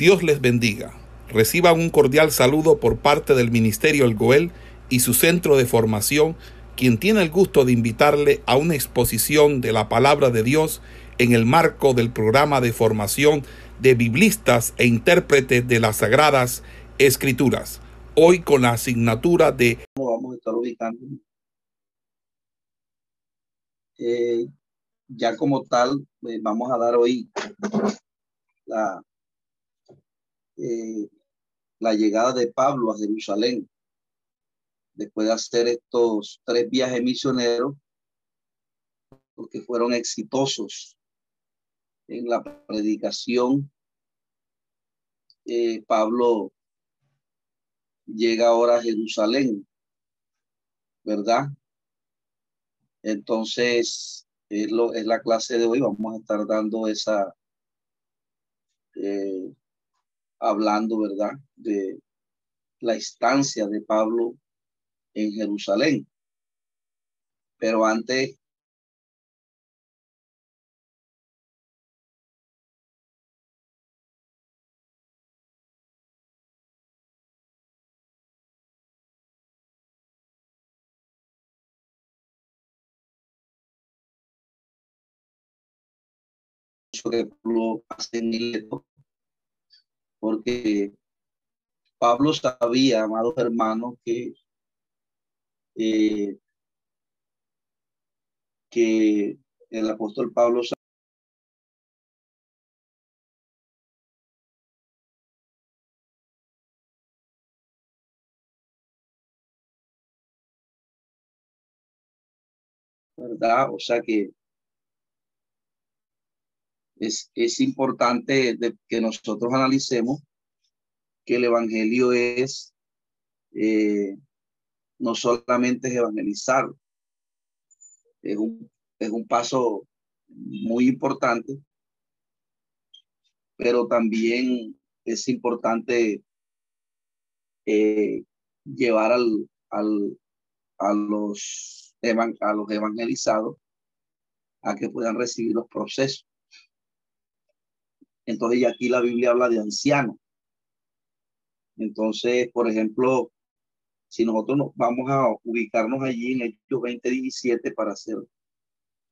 Dios les bendiga. Reciban un cordial saludo por parte del Ministerio El Goel y su centro de formación, quien tiene el gusto de invitarle a una exposición de la palabra de Dios en el marco del programa de formación de biblistas e intérpretes de las Sagradas Escrituras. Hoy con la asignatura de... Eh, ya como tal, eh, vamos a dar hoy la eh, la llegada de Pablo a Jerusalén, después de hacer estos tres viajes misioneros, porque fueron exitosos en la predicación. Eh, Pablo llega ahora a Jerusalén, ¿verdad? Entonces, es, lo, es la clase de hoy, vamos a estar dando esa, eh, hablando, ¿verdad?, de la estancia de Pablo en Jerusalén. Pero antes que hace porque Pablo sabía, amados hermanos, que, eh, que el apóstol Pablo ¿verdad? O sea que es, es importante que nosotros analicemos que el Evangelio es eh, no solamente evangelizar, es un, es un paso muy importante, pero también es importante eh, llevar al, al, a, los, a los evangelizados a que puedan recibir los procesos. Entonces, aquí la Biblia habla de anciano. Entonces, por ejemplo, si nosotros nos vamos a ubicarnos allí en Hechos 2017 para hacer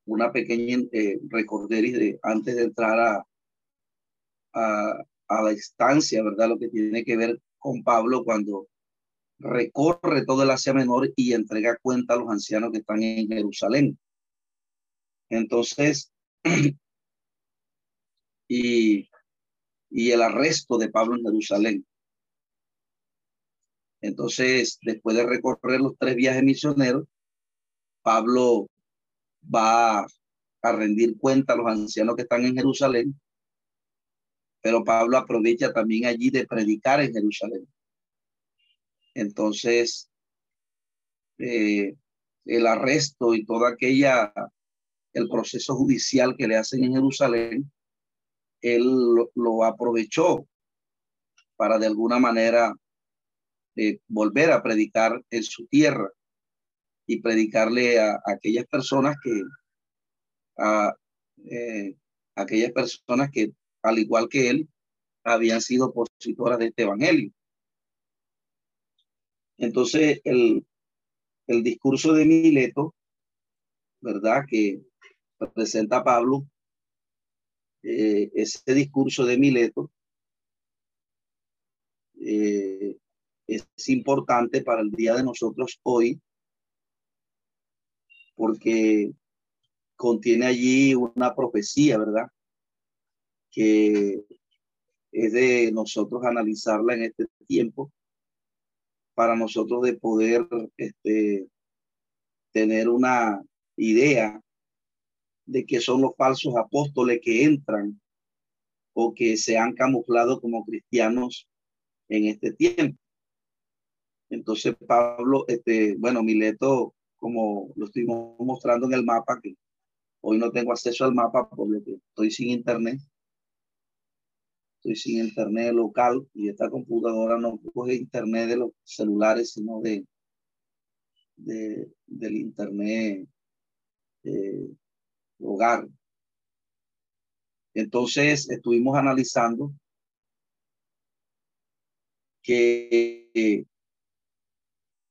una pequeña eh, antes de entrar a, a, a la instancia, ¿verdad? Lo que tiene que ver con Pablo cuando recorre todo el Asia Menor y entrega cuenta a los ancianos que están en Jerusalén. Entonces, y, y el arresto de Pablo en Jerusalén. Entonces, después de recorrer los tres viajes misioneros, Pablo va a rendir cuenta a los ancianos que están en Jerusalén, pero Pablo aprovecha también allí de predicar en Jerusalén. Entonces, eh, el arresto y toda aquella, el proceso judicial que le hacen en Jerusalén, él lo, aprovechó para de alguna manera eh, volver a predicar en su tierra y predicarle a, aquellas personas que a eh, aquellas personas que al igual que él habían sido opositoras de este evangelio. Entonces el, el discurso de Mileto, ¿verdad? Que presenta Pablo, eh, ese discurso de Mileto eh, es importante para el día de nosotros hoy porque contiene allí una profecía, ¿verdad? Que es de nosotros analizarla en este tiempo para nosotros de poder este, tener una idea de que son los falsos apóstoles que entran o que se han camuflado como cristianos en este tiempo. Entonces Pablo, este, bueno, Mileto, como lo estoy mostrando en el mapa, que hoy no tengo acceso al mapa por lo que estoy sin internet. Estoy sin internet local y esta computadora no coge internet de los celulares, sino de, de del internet eh, hogar. Entonces estuvimos analizando que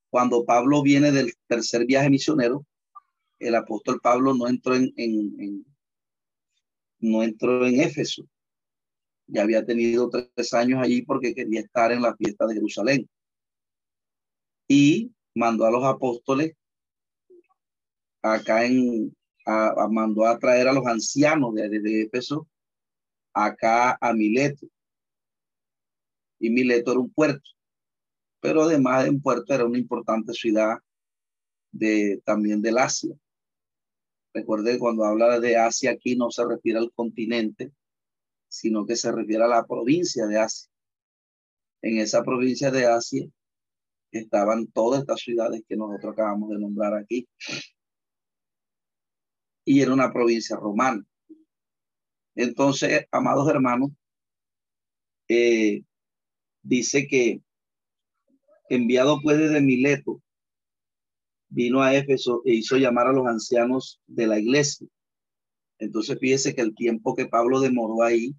cuando Pablo viene del tercer viaje misionero, el apóstol Pablo no entró en, en, no entró en Éfeso. Ya había tenido tres años allí porque quería estar en la fiesta de Jerusalén. Y mandó a los apóstoles acá en, mandó a traer a los ancianos de, de, Éfeso acá a Mileto. Y Mileto era un puerto, pero además de un puerto era una importante ciudad de, también del Asia. Recuerde que cuando habla de Asia aquí no se refiere al continente, sino que se refiere a la provincia de Asia. En esa provincia de Asia estaban todas estas ciudades que nosotros acabamos de nombrar aquí. Y era una provincia romana. Entonces, amados hermanos, eh, dice que enviado pues desde Mileto, vino a Éfeso e hizo llamar a los ancianos de la iglesia. Entonces fíjese que el tiempo que Pablo demoró ahí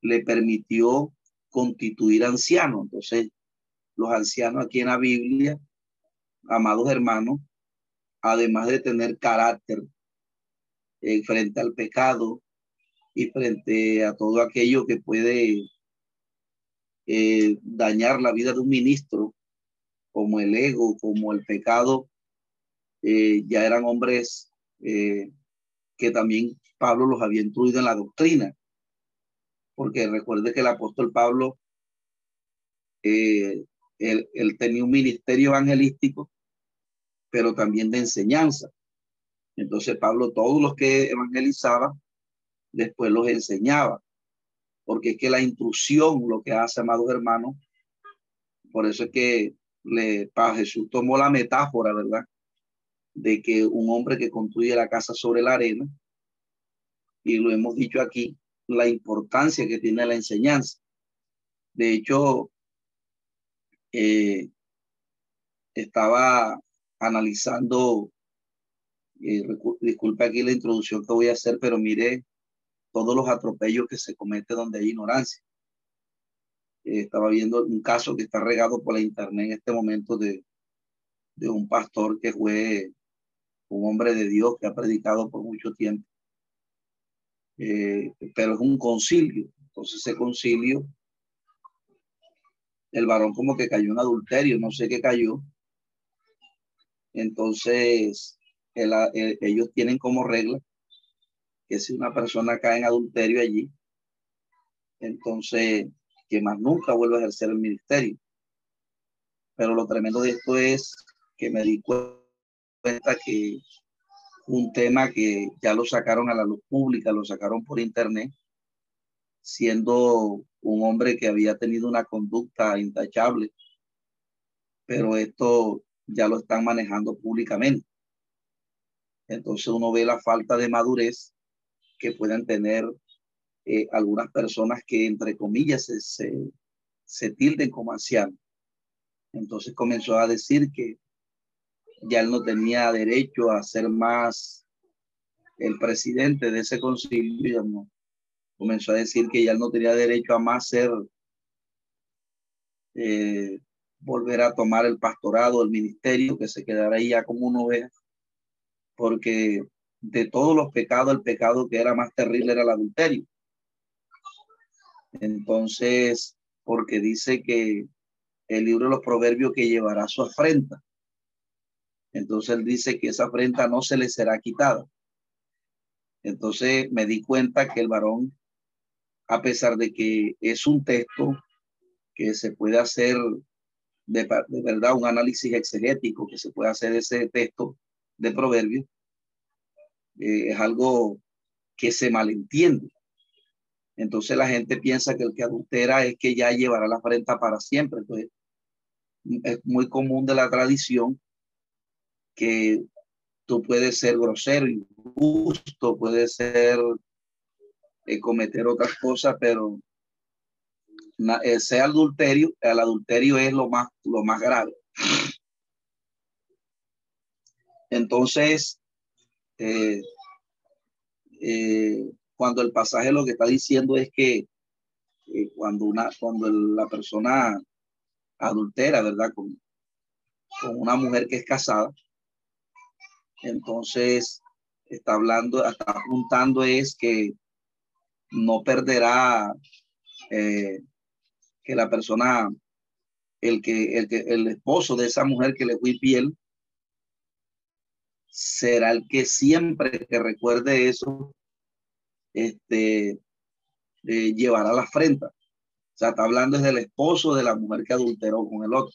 le permitió constituir anciano. Entonces, los ancianos aquí en la Biblia, amados hermanos, además de tener carácter eh, frente al pecado y frente a todo aquello que puede eh, dañar la vida de un ministro, como el ego, como el pecado, eh, ya eran hombres que también Pablo los había incluido en la doctrina. Porque recuerde que el apóstol Pablo, él tenía un ministerio evangelístico, pero también de enseñanza. Entonces Pablo, todos los que evangelizaba, después los enseñaba. Porque es que la intrusión, lo que hace, amados hermanos, por eso es que le, para Jesús tomó la metáfora, ¿verdad? De que un hombre que construye la casa sobre la arena, y lo hemos dicho aquí, la importancia que tiene la enseñanza. De hecho, eh, estaba analizando, eh, disculpe aquí la introducción que voy a hacer, pero mire todos los atropellos que se cometen donde hay ignorancia. Eh, estaba viendo un caso que está regado por la internet en este momento de, de un pastor que fue un hombre de Dios que ha predicado por mucho tiempo. Eh, pero es un concilio. Entonces ese concilio, el varón como que cayó en adulterio, no sé qué cayó. Entonces ellos tienen como regla que si una persona cae en adulterio allí, entonces que más nunca vuelva a ejercer el ministerio. Pero lo tremendo de esto es que me di cuenta que un tema que ya lo sacaron a la luz pública, lo sacaron por internet, siendo un hombre que había tenido una conducta intachable, pero esto ya lo están manejando públicamente. Entonces uno ve la falta de madurez que puedan tener eh, algunas personas que, entre comillas, se, se, tilden como ancianos. Entonces comenzó a decir que ya él no tenía derecho a ser más el presidente de ese concilio. Comenzó a decir que ya él no tenía derecho a más ser, eh, volver a tomar el pastorado, el ministerio, que se quedara ahí ya como uno ve, porque de todos los pecados, el pecado que era más terrible era el adulterio. Entonces, porque dice que el libro de los proverbios que llevará su afrenta. Entonces él dice que esa afrenta no se le será quitada. Entonces me di cuenta que el varón, a pesar de que es un texto que se puede hacer de, verdad un análisis exegético, que se puede hacer ese texto de proverbios, eh, es algo que se malentiende. Entonces la gente piensa que el que adultera es que ya llevará la afrenta para siempre. Entonces, es muy común de la tradición que tú puedes ser grosero, injusto, puedes ser eh, cometer otras cosas, pero ese adulterio, el adulterio es lo más, lo más grave. Entonces, eh, eh, cuando el pasaje lo que está diciendo es que eh, cuando, una, cuando la persona adultera, ¿verdad? Con, con una mujer que es casada. Entonces, está hablando, está apuntando es que no perderá que la persona, el que, el que, el esposo de esa mujer que le fue piel, será el que siempre que recuerde eso, este, eh, llevará la afrenta. O sea, está hablando es del esposo de la mujer que adulteró con el otro.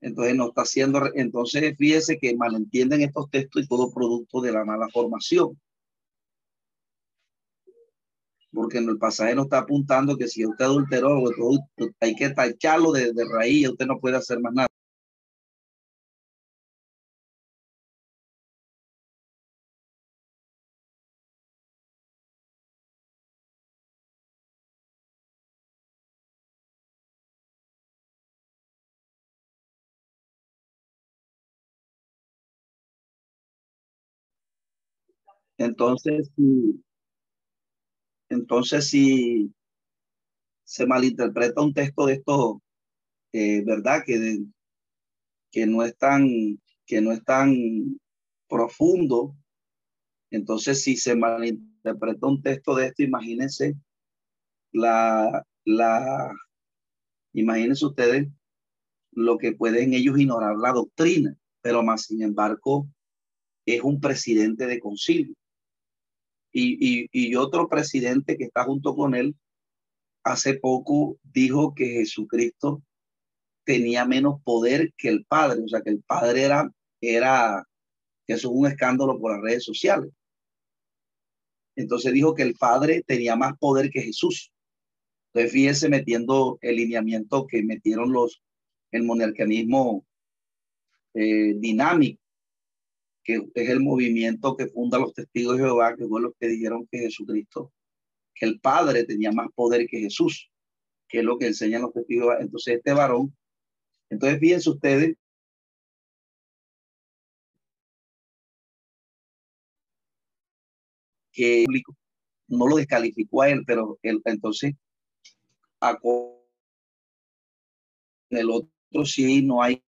Entonces no está haciendo, entonces fíjese que malentienden estos textos y todo producto de la mala formación. Porque en el pasaje no está apuntando que si usted adulteró, hay que tacharlo de, de raíz, usted no puede hacer más nada. Entonces, si, entonces, si se malinterpreta un texto de esto, eh, ¿verdad? Que, que, no es tan, que no es tan profundo. Entonces, si se malinterpreta un texto de esto, imagínense la, la, imagínense ustedes lo que pueden ellos ignorar la doctrina, pero más sin embargo es un presidente de concilio y, otro presidente que está junto con él hace poco dijo que Jesucristo tenía menos poder que el Padre, o sea, que el Padre era, era, eso es un escándalo por las redes sociales. Entonces dijo que el Padre tenía más poder que Jesús. Entonces fíjense metiendo el lineamiento que metieron los, el monarcanismo eh, dinámico que es el movimiento que funda los testigos de Jehová, que fue los que dijeron que Jesucristo, que el Padre tenía más poder que Jesús, que es lo que enseñan los testigos de Jehová. Entonces este varón, entonces fíjense ustedes, que no lo descalificó a él, pero él, entonces a el otro sí no hay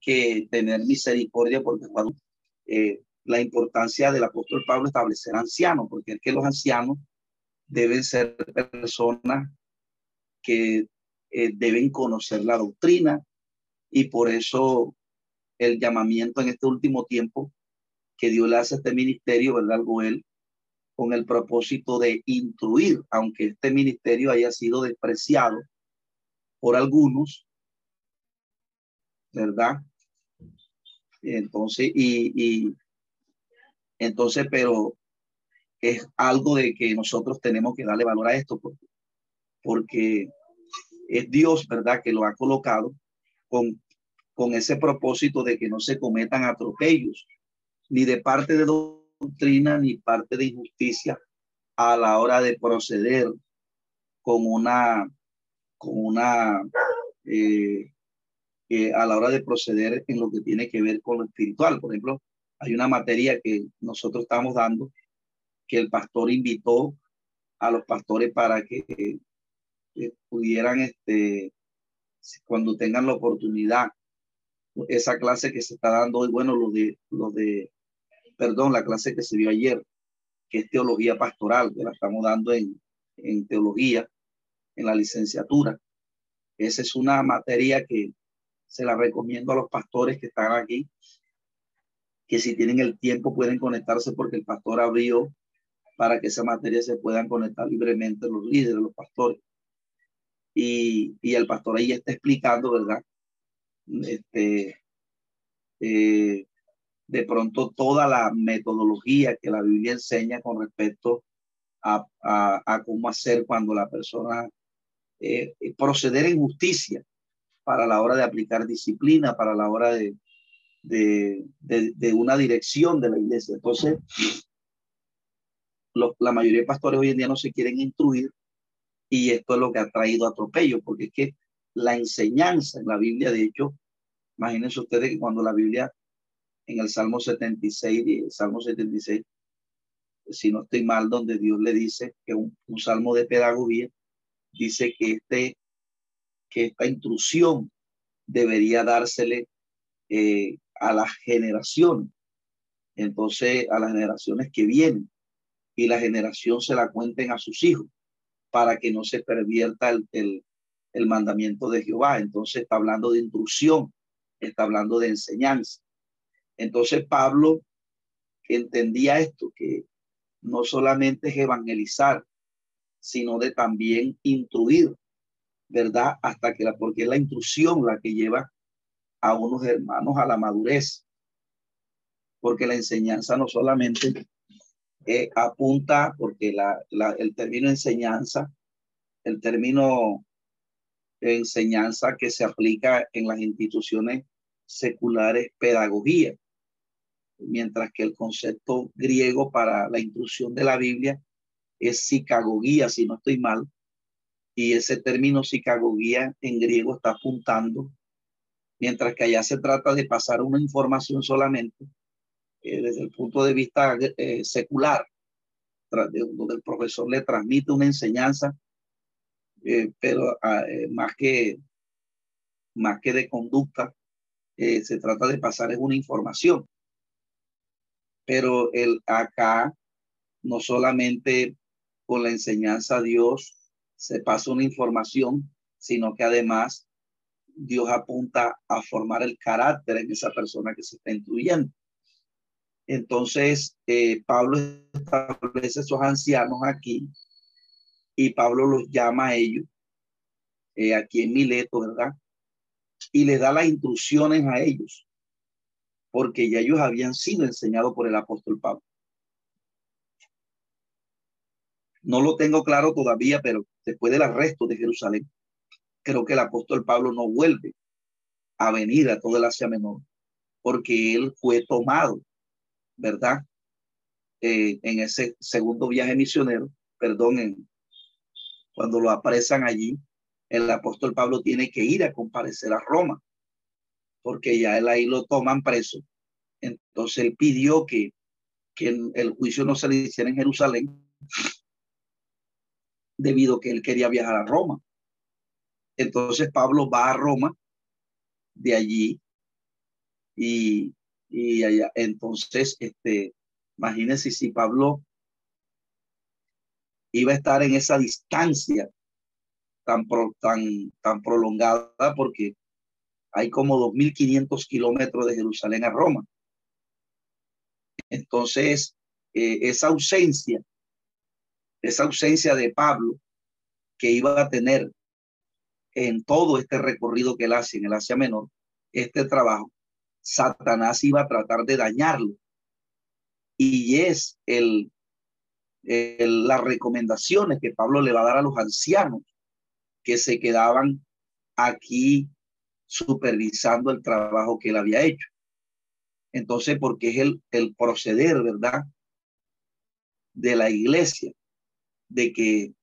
que tener misericordia porque eh, la importancia del apóstol Pablo establecer ancianos, porque es que los ancianos deben ser personas que eh, deben conocer la doctrina y por eso el llamamiento en este último tiempo que Dios le hace a este ministerio, ¿verdad? Goel, con el propósito de instruir, aunque este ministerio haya sido despreciado por algunos, ¿verdad? Entonces, y, entonces, pero es algo de que nosotros tenemos que darle valor a esto porque, es Dios, ¿verdad?, que lo ha colocado con, con ese propósito de que no se cometan atropellos, ni de parte de doctrina, ni parte de injusticia a la hora de proceder con una, con una eh, a la hora de proceder en lo que tiene que ver con lo espiritual. Por ejemplo, hay una materia que nosotros estamos dando que el pastor invitó a los pastores para que eh, pudieran, este, cuando tengan la oportunidad, esa clase que se está dando hoy, bueno, lo de, lo de, perdón, la clase que se vio ayer, que es teología pastoral, que la estamos dando en, en teología, en la licenciatura. Esa es una materia que se la recomiendo a los pastores que están aquí, que si tienen el tiempo pueden conectarse porque el pastor abrió para que esa materia se puedan conectar libremente los líderes, los pastores. Y, y el pastor ahí está explicando, ¿verdad? Este, eh, de pronto toda la metodología que la Biblia enseña con respecto a, a, cómo hacer cuando la persona eh, proceder en justicia para la hora de aplicar disciplina, para la hora de, de, de, una dirección de la iglesia. Entonces, la mayoría de pastores hoy en día no se quieren instruir y esto es lo que ha traído atropello, porque es que la enseñanza en la Biblia, de hecho, imagínense ustedes que cuando la Biblia en el Salmo 76, el Salmo 76, si no estoy mal, donde Dios le dice que un salmo de pedagogía, dice que este que esta intrusión debería dársele eh, a las generaciones, entonces a las generaciones que vienen, y la generación se la cuenten a sus hijos para que no se pervierta el, el mandamiento de Jehová. Entonces está hablando de intrusión, está hablando de enseñanza. Entonces Pablo entendía esto, que no solamente es evangelizar, sino de también intruir, ¿verdad? Hasta que la, porque es la intrusión la que lleva a unos hermanos a la madurez, porque la enseñanza no solamente eh, apunta, porque la, la, el término enseñanza, el término enseñanza que se aplica en las instituciones seculares, pedagogía, mientras que el concepto griego para la intrusión de la Biblia es psicagogía, si no estoy mal, y ese término psicagogía en griego está apuntando, mientras que allá se trata de pasar una información solamente eh, desde el punto de vista eh, secular, donde el profesor le transmite una enseñanza, eh, pero ah, más, que, más que de conducta, se trata de pasar una información. Pero el acá no solamente con la enseñanza a Dios se pasa una información, sino que además Dios apunta a formar el carácter en esa persona que se está instruyendo. Entonces, eh, Pablo establece esos ancianos aquí y Pablo los llama a ellos, eh, aquí en Mileto, ¿verdad? Y le da las instrucciones a ellos, porque ya ellos habían sido enseñados por el apóstol Pablo. No lo tengo claro todavía, pero después del arresto de Jerusalén, creo que el apóstol Pablo no vuelve a venir a todo el Asia Menor, porque él fue tomado, ¿verdad? Eh, en ese segundo viaje misionero, perdón, cuando lo apresan allí, el apóstol Pablo tiene que ir a comparecer a Roma, porque ya él ahí lo toman preso. Entonces él pidió que, que el juicio no se le hiciera en Jerusalén, debido a que él quería viajar a Roma. Entonces Pablo va a Roma, de allí, y, y allá. Entonces, este, imagínense si Pablo iba a estar en esa distancia tan, tan, tan prolongada, porque hay como 2.500 kilómetros de Jerusalén a Roma. Entonces, eh, esa ausencia esa ausencia de Pablo que iba a tener en todo este recorrido que él hace en el Asia Menor, este trabajo, Satanás iba a tratar de dañarlo. Y es el, el, las recomendaciones que Pablo le va a dar a los ancianos que se quedaban aquí supervisando el trabajo que él había hecho. Entonces, porque es el, el proceder, ¿verdad? De la iglesia de que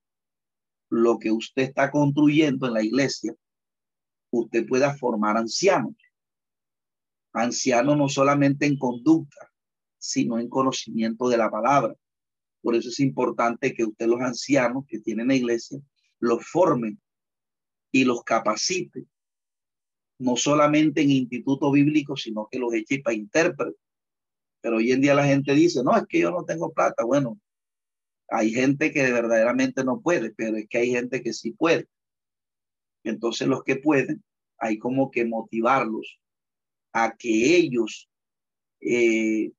lo que usted está construyendo en la iglesia, usted pueda formar ancianos. Ancianos no solamente en conducta, sino en conocimiento de la palabra. Por eso es importante que usted los ancianos que tienen la iglesia los formen y los capacite, no solamente en instituto bíblico, sino que los eche para intérprete. Pero hoy en día la gente dice, no, es que yo no tengo plata. Bueno, hay gente que verdaderamente no puede, pero es que hay gente que sí puede. Entonces los que pueden, hay como que motivarlos a que ellos eh,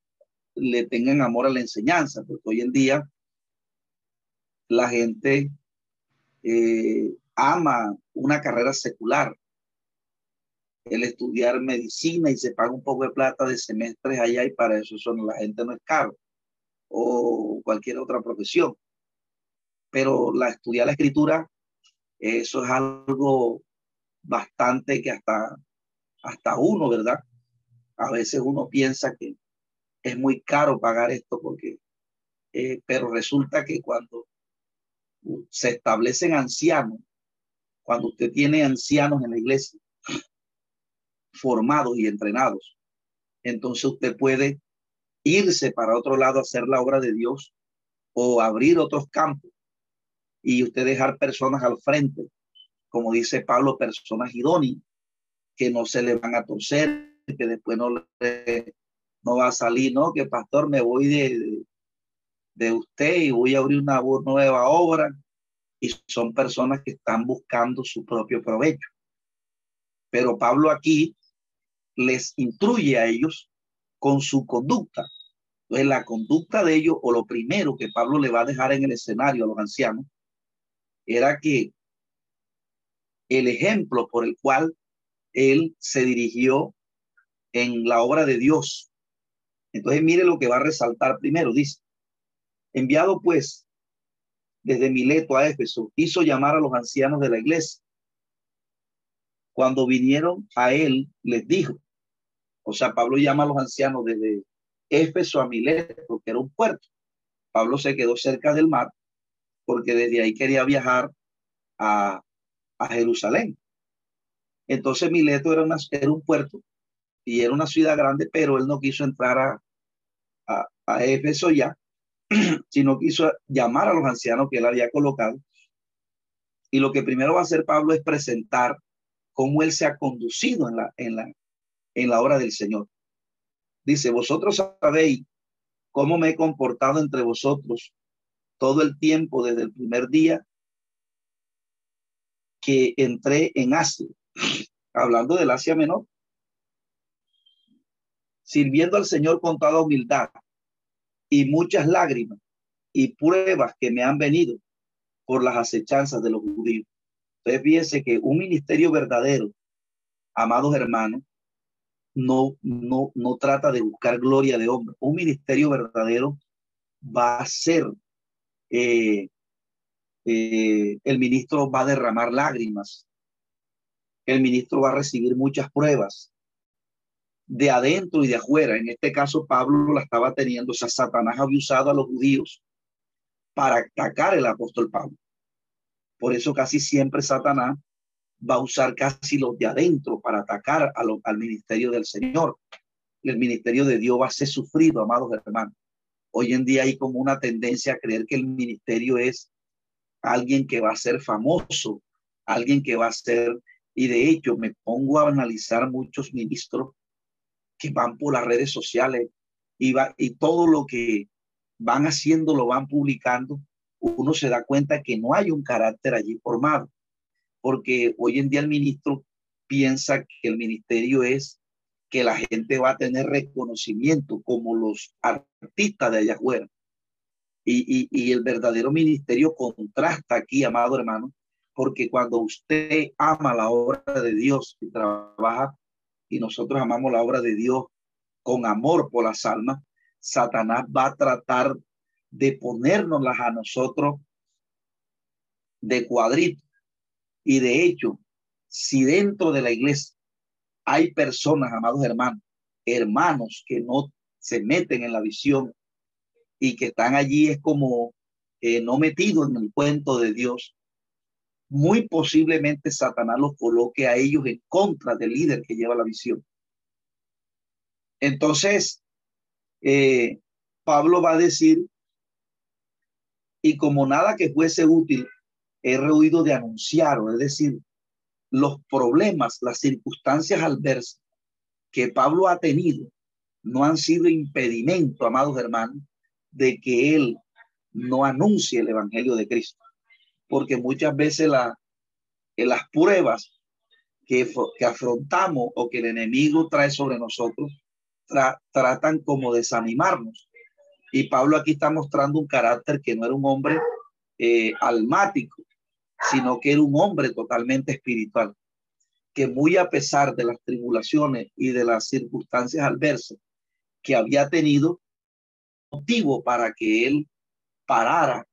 le tengan amor a la enseñanza, porque hoy en día la gente eh, ama una carrera secular, el estudiar medicina y se paga un poco de plata de semestres allá y para eso son, la gente no es caro o cualquier otra profesión. Pero la estudiar la escritura, eso es algo bastante que hasta, hasta uno, ¿verdad? A veces uno piensa que es muy caro pagar esto porque, eh, pero resulta que cuando se establecen ancianos, cuando usted tiene ancianos en la iglesia formados y entrenados, entonces usted puede irse para otro lado a hacer la obra de Dios o abrir otros campos y usted dejar personas al frente como dice Pablo, personas idóneas, que no se le van a torcer, que después no, no va a salir, ¿no? Que pastor, me voy de, de usted y voy a abrir una nueva obra. Y son personas que están buscando su propio provecho. Pero Pablo aquí les instruye a ellos con su conducta. Entonces, la conducta de ellos, o lo primero que Pablo le va a dejar en el escenario a los ancianos, era que el ejemplo por el cual él se dirigió en la obra de Dios. Entonces, mire lo que va a resaltar primero. Dice, enviado pues desde Mileto a Éfeso, hizo llamar a los ancianos de la iglesia. Cuando vinieron a él, les dijo, o sea, Pablo llama a los ancianos desde Éfeso a Mileto, que era un puerto. Pablo se quedó cerca del mar porque desde ahí quería viajar a, a Jerusalén. Entonces Mileto era, una, era un puerto y era una ciudad grande, pero él no quiso entrar a, a, a Éfeso ya, sino quiso llamar a los ancianos que él había colocado. Y lo que primero va a hacer Pablo es presentar cómo él se ha conducido en la, en la, en la obra del Señor. Dice, vosotros sabéis cómo me he comportado entre vosotros todo el tiempo desde el primer día que entré en Asia, hablando del Asia Menor, sirviendo al Señor con toda humildad y muchas lágrimas y pruebas que me han venido por las acechanzas de los judíos. Entonces fíjense que un ministerio verdadero, amados hermanos, no, no, no trata de buscar gloria de hombre. Un ministerio verdadero va a ser, eh, eh, el ministro va a derramar lágrimas, el ministro va a recibir muchas pruebas de adentro y de afuera. En este caso, Pablo la estaba teniendo, o sea, Satanás había usado a los judíos para atacar el apóstol Pablo. Por eso casi siempre Satanás va a usar casi los de adentro para atacar al ministerio del Señor. El ministerio de Dios va a ser sufrido, amados hermanos. Hoy en día hay como una tendencia a creer que el ministerio es alguien que va a ser famoso, alguien que va a ser, y de hecho me pongo a analizar muchos ministros que van por las redes sociales y, va, y todo lo que van haciendo lo van publicando, uno se da cuenta que no hay un carácter allí formado, porque hoy en día el ministro piensa que el ministerio es que la gente va a tener reconocimiento como los artistas de allá afuera. Y, y, el verdadero ministerio contrasta aquí, amado hermano, porque cuando usted ama la obra de Dios y trabaja y nosotros amamos la obra de Dios con amor por las almas, Satanás va a tratar de ponernoslas a nosotros de cuadrito. Y de hecho, si dentro de la iglesia hay personas, amados hermanos, hermanos que no se meten en la visión y que están allí es como eh, no metidos en el cuento de Dios, muy posiblemente Satanás los coloque a ellos en contra del líder que lleva la visión. Entonces, eh, Pablo va a decir, y como nada que fuese útil, he rehuido de anunciar, es decir, los problemas, las circunstancias adversas que Pablo ha tenido no han sido impedimento, amados hermanos, de que él no anuncie el Evangelio de Cristo porque muchas veces la, en las pruebas que, afrontamos o que el enemigo trae sobre nosotros tratan como desanimarnos. Y Pablo aquí está mostrando un carácter que no era un hombre eh, almático, sino que era un hombre totalmente espiritual, que muy a pesar de las tribulaciones y de las circunstancias adversas que había tenido, motivo para que él parara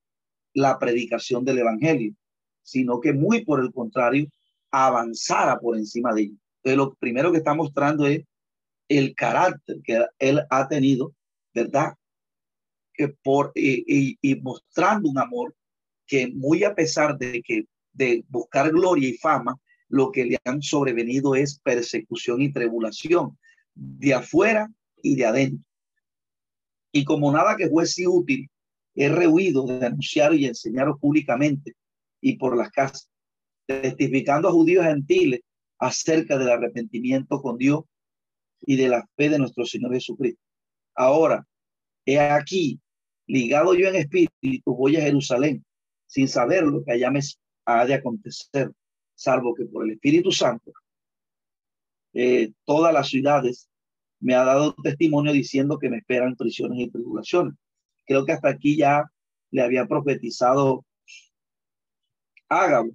la predicación del Evangelio, sino que muy por el contrario, avanzara por encima de ello. Entonces, lo primero que está mostrando es el carácter que él ha tenido, ¿verdad? Que por, y, y mostrando un amor que muy a pesar de que de buscar gloria y fama, lo que le han sobrevenido es persecución y tribulación de afuera y de adentro. Y como nada que fuese útil, he rehuido de anunciar y enseñar públicamente y por las casas, testificando a judíos gentiles acerca del arrepentimiento con Dios y de la fe de nuestro Señor Jesucristo. Ahora, he aquí, ligado yo en espíritu, voy a Jerusalén, sin saber lo que allá me ha de acontecer, salvo que por el Espíritu Santo, eh, todas las ciudades me ha dado testimonio diciendo que me esperan prisiones y tribulaciones. Creo que hasta aquí ya le había profetizado Ágabo.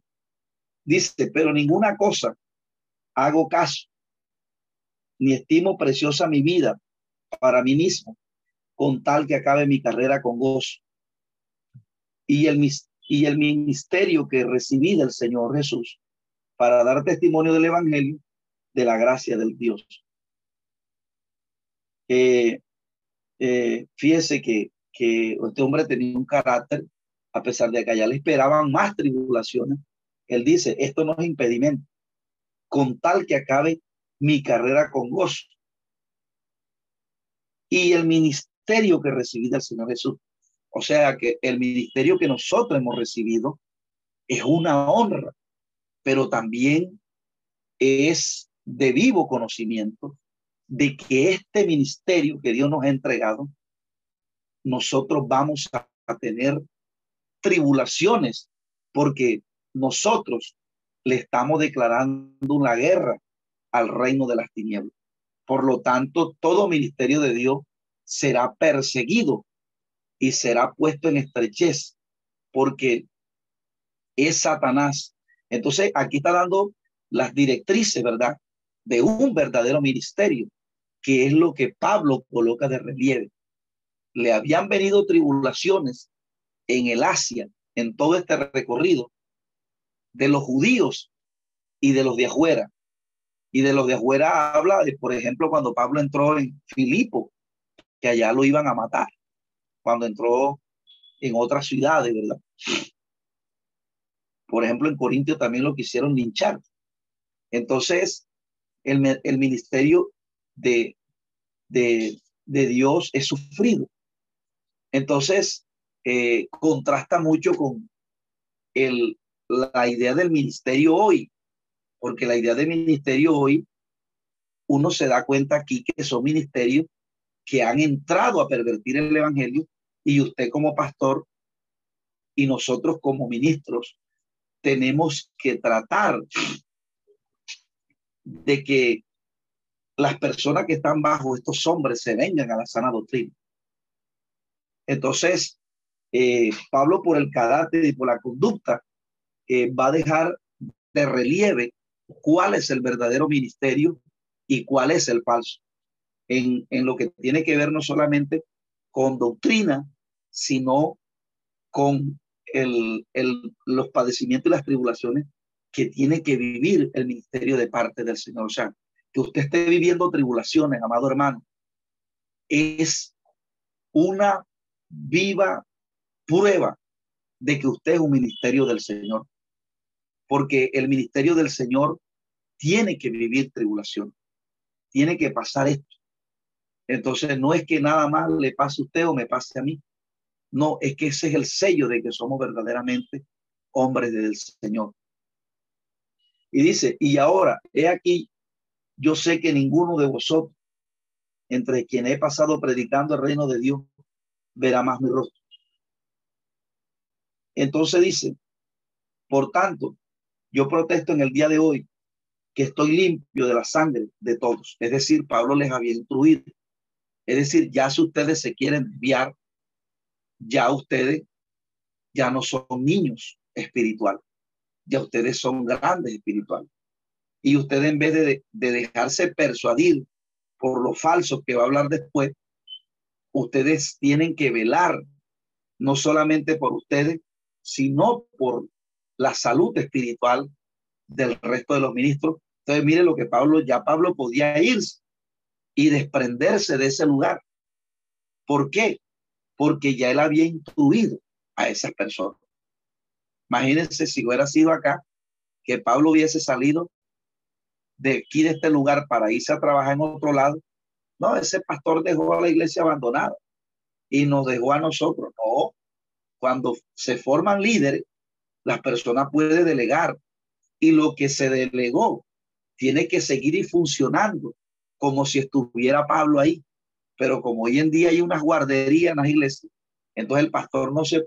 Dice, pero ninguna cosa hago caso, ni estimo preciosa mi vida para mí mismo, con tal que acabe mi carrera con gozo. Y el, y el ministerio que recibí del Señor Jesús para dar testimonio del Evangelio de la gracia del Dios. Eh, fíjese que, que este hombre tenía un carácter, a pesar de que allá le esperaban más tribulaciones, él dice, esto no es impedimento, con tal que acabe mi carrera con gozo. Y el ministerio que recibí del Señor Jesús, o sea que el ministerio que nosotros hemos recibido es una honra, pero también es de vivo conocimiento de que este ministerio que Dios nos ha entregado, nosotros vamos a, tener tribulaciones porque nosotros le estamos declarando una guerra al reino de las tinieblas. Por lo tanto, todo ministerio de Dios será perseguido y será puesto en estrechez porque es Satanás. Entonces, aquí está dando las directrices, ¿verdad? De un verdadero ministerio, que es lo que Pablo coloca de relieve. Le habían venido tribulaciones en el Asia, en todo este recorrido, de los judíos y de los de afuera. Y de los de afuera habla de, por ejemplo, cuando Pablo entró en Filipo, que allá lo iban a matar. Cuando entró en otras ciudades, ¿verdad? Por ejemplo, en Corintio también lo quisieron linchar. Entonces, el, el ministerio de, de, de, Dios es sufrido. Entonces, eh, contrasta mucho con el, la idea del ministerio hoy, porque la idea del ministerio hoy, uno se da cuenta aquí que son ministerios que han entrado a pervertir el evangelio y usted como pastor y nosotros como ministros tenemos que tratar de que las personas que están bajo estos hombres se vengan a la sana doctrina. Entonces, eh, Pablo por el carácter y por la conducta eh, va a dejar de relieve cuál es el verdadero ministerio y cuál es el falso, en, en lo que tiene que ver no solamente con doctrina, sino con el, el, los padecimientos y las tribulaciones que tiene que vivir el ministerio de parte del Señor. O sea, que usted esté viviendo tribulaciones, amado hermano, es una viva prueba de que usted es un ministerio del Señor. Porque el ministerio del Señor tiene que vivir tribulación, tiene que pasar esto. Entonces, no es que nada más le pase a usted o me pase a mí. No, es que ese es el sello de que somos verdaderamente hombres del Señor. Y dice, y ahora, he aquí, yo sé que ninguno de vosotros, entre quienes he pasado predicando el reino de Dios, verá más mi rostro. Entonces dice, por tanto, yo protesto en el día de hoy que estoy limpio de la sangre de todos. Es decir, Pablo les había instruido. Es decir, ya si ustedes se quieren enviar, ya ustedes ya no son niños espirituales ya ustedes son grandes espirituales. Y ustedes en vez de, de dejarse persuadir por lo falso que va a hablar después, ustedes tienen que velar no solamente por ustedes, sino por la salud espiritual del resto de los ministros. Entonces, mire lo que Pablo, ya Pablo podía irse y desprenderse de ese lugar. ¿Por qué? Porque ya él había instruido a esas personas. Imagínense si hubiera sido acá, que Pablo hubiese salido de aquí, de este lugar, para irse a trabajar en otro lado. No, ese pastor dejó a la iglesia abandonada y nos dejó a nosotros. No, cuando se forman líderes, las personas pueden delegar y lo que se delegó tiene que seguir y funcionando como si estuviera Pablo ahí. Pero como hoy en día hay unas guarderías en las iglesias, entonces el pastor no se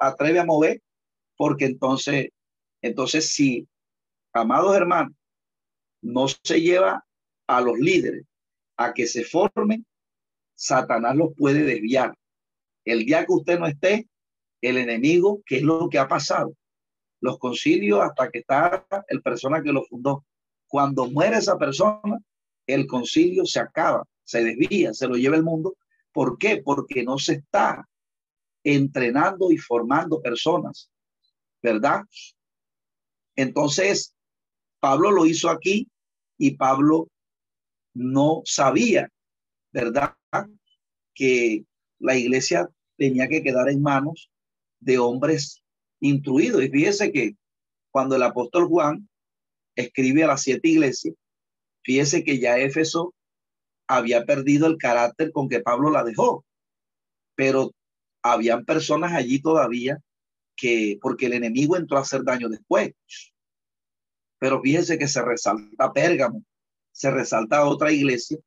atreve a mover porque entonces, entonces si, amados hermanos, no se lleva a los líderes a que se formen, Satanás los puede desviar. El día que usted no esté, el enemigo, ¿qué es lo que ha pasado? Los concilios hasta que está el persona que lo fundó. Cuando muere esa persona, el concilio se acaba, se desvía, se lo lleva el mundo. ¿Por qué? Porque no se está entrenando y formando personas, ¿verdad? Entonces, Pablo lo hizo aquí y Pablo no sabía, ¿verdad? Que la iglesia tenía que quedar en manos de hombres instruidos. Y fíjese que cuando el apóstol Juan escribe a las siete iglesias, fíjese que ya Éfeso había perdido el carácter con que Pablo la dejó, pero habían personas allí todavía que, porque el enemigo entró a hacer daño después. Pero fíjese que se resalta Pérgamo, se resalta otra iglesia,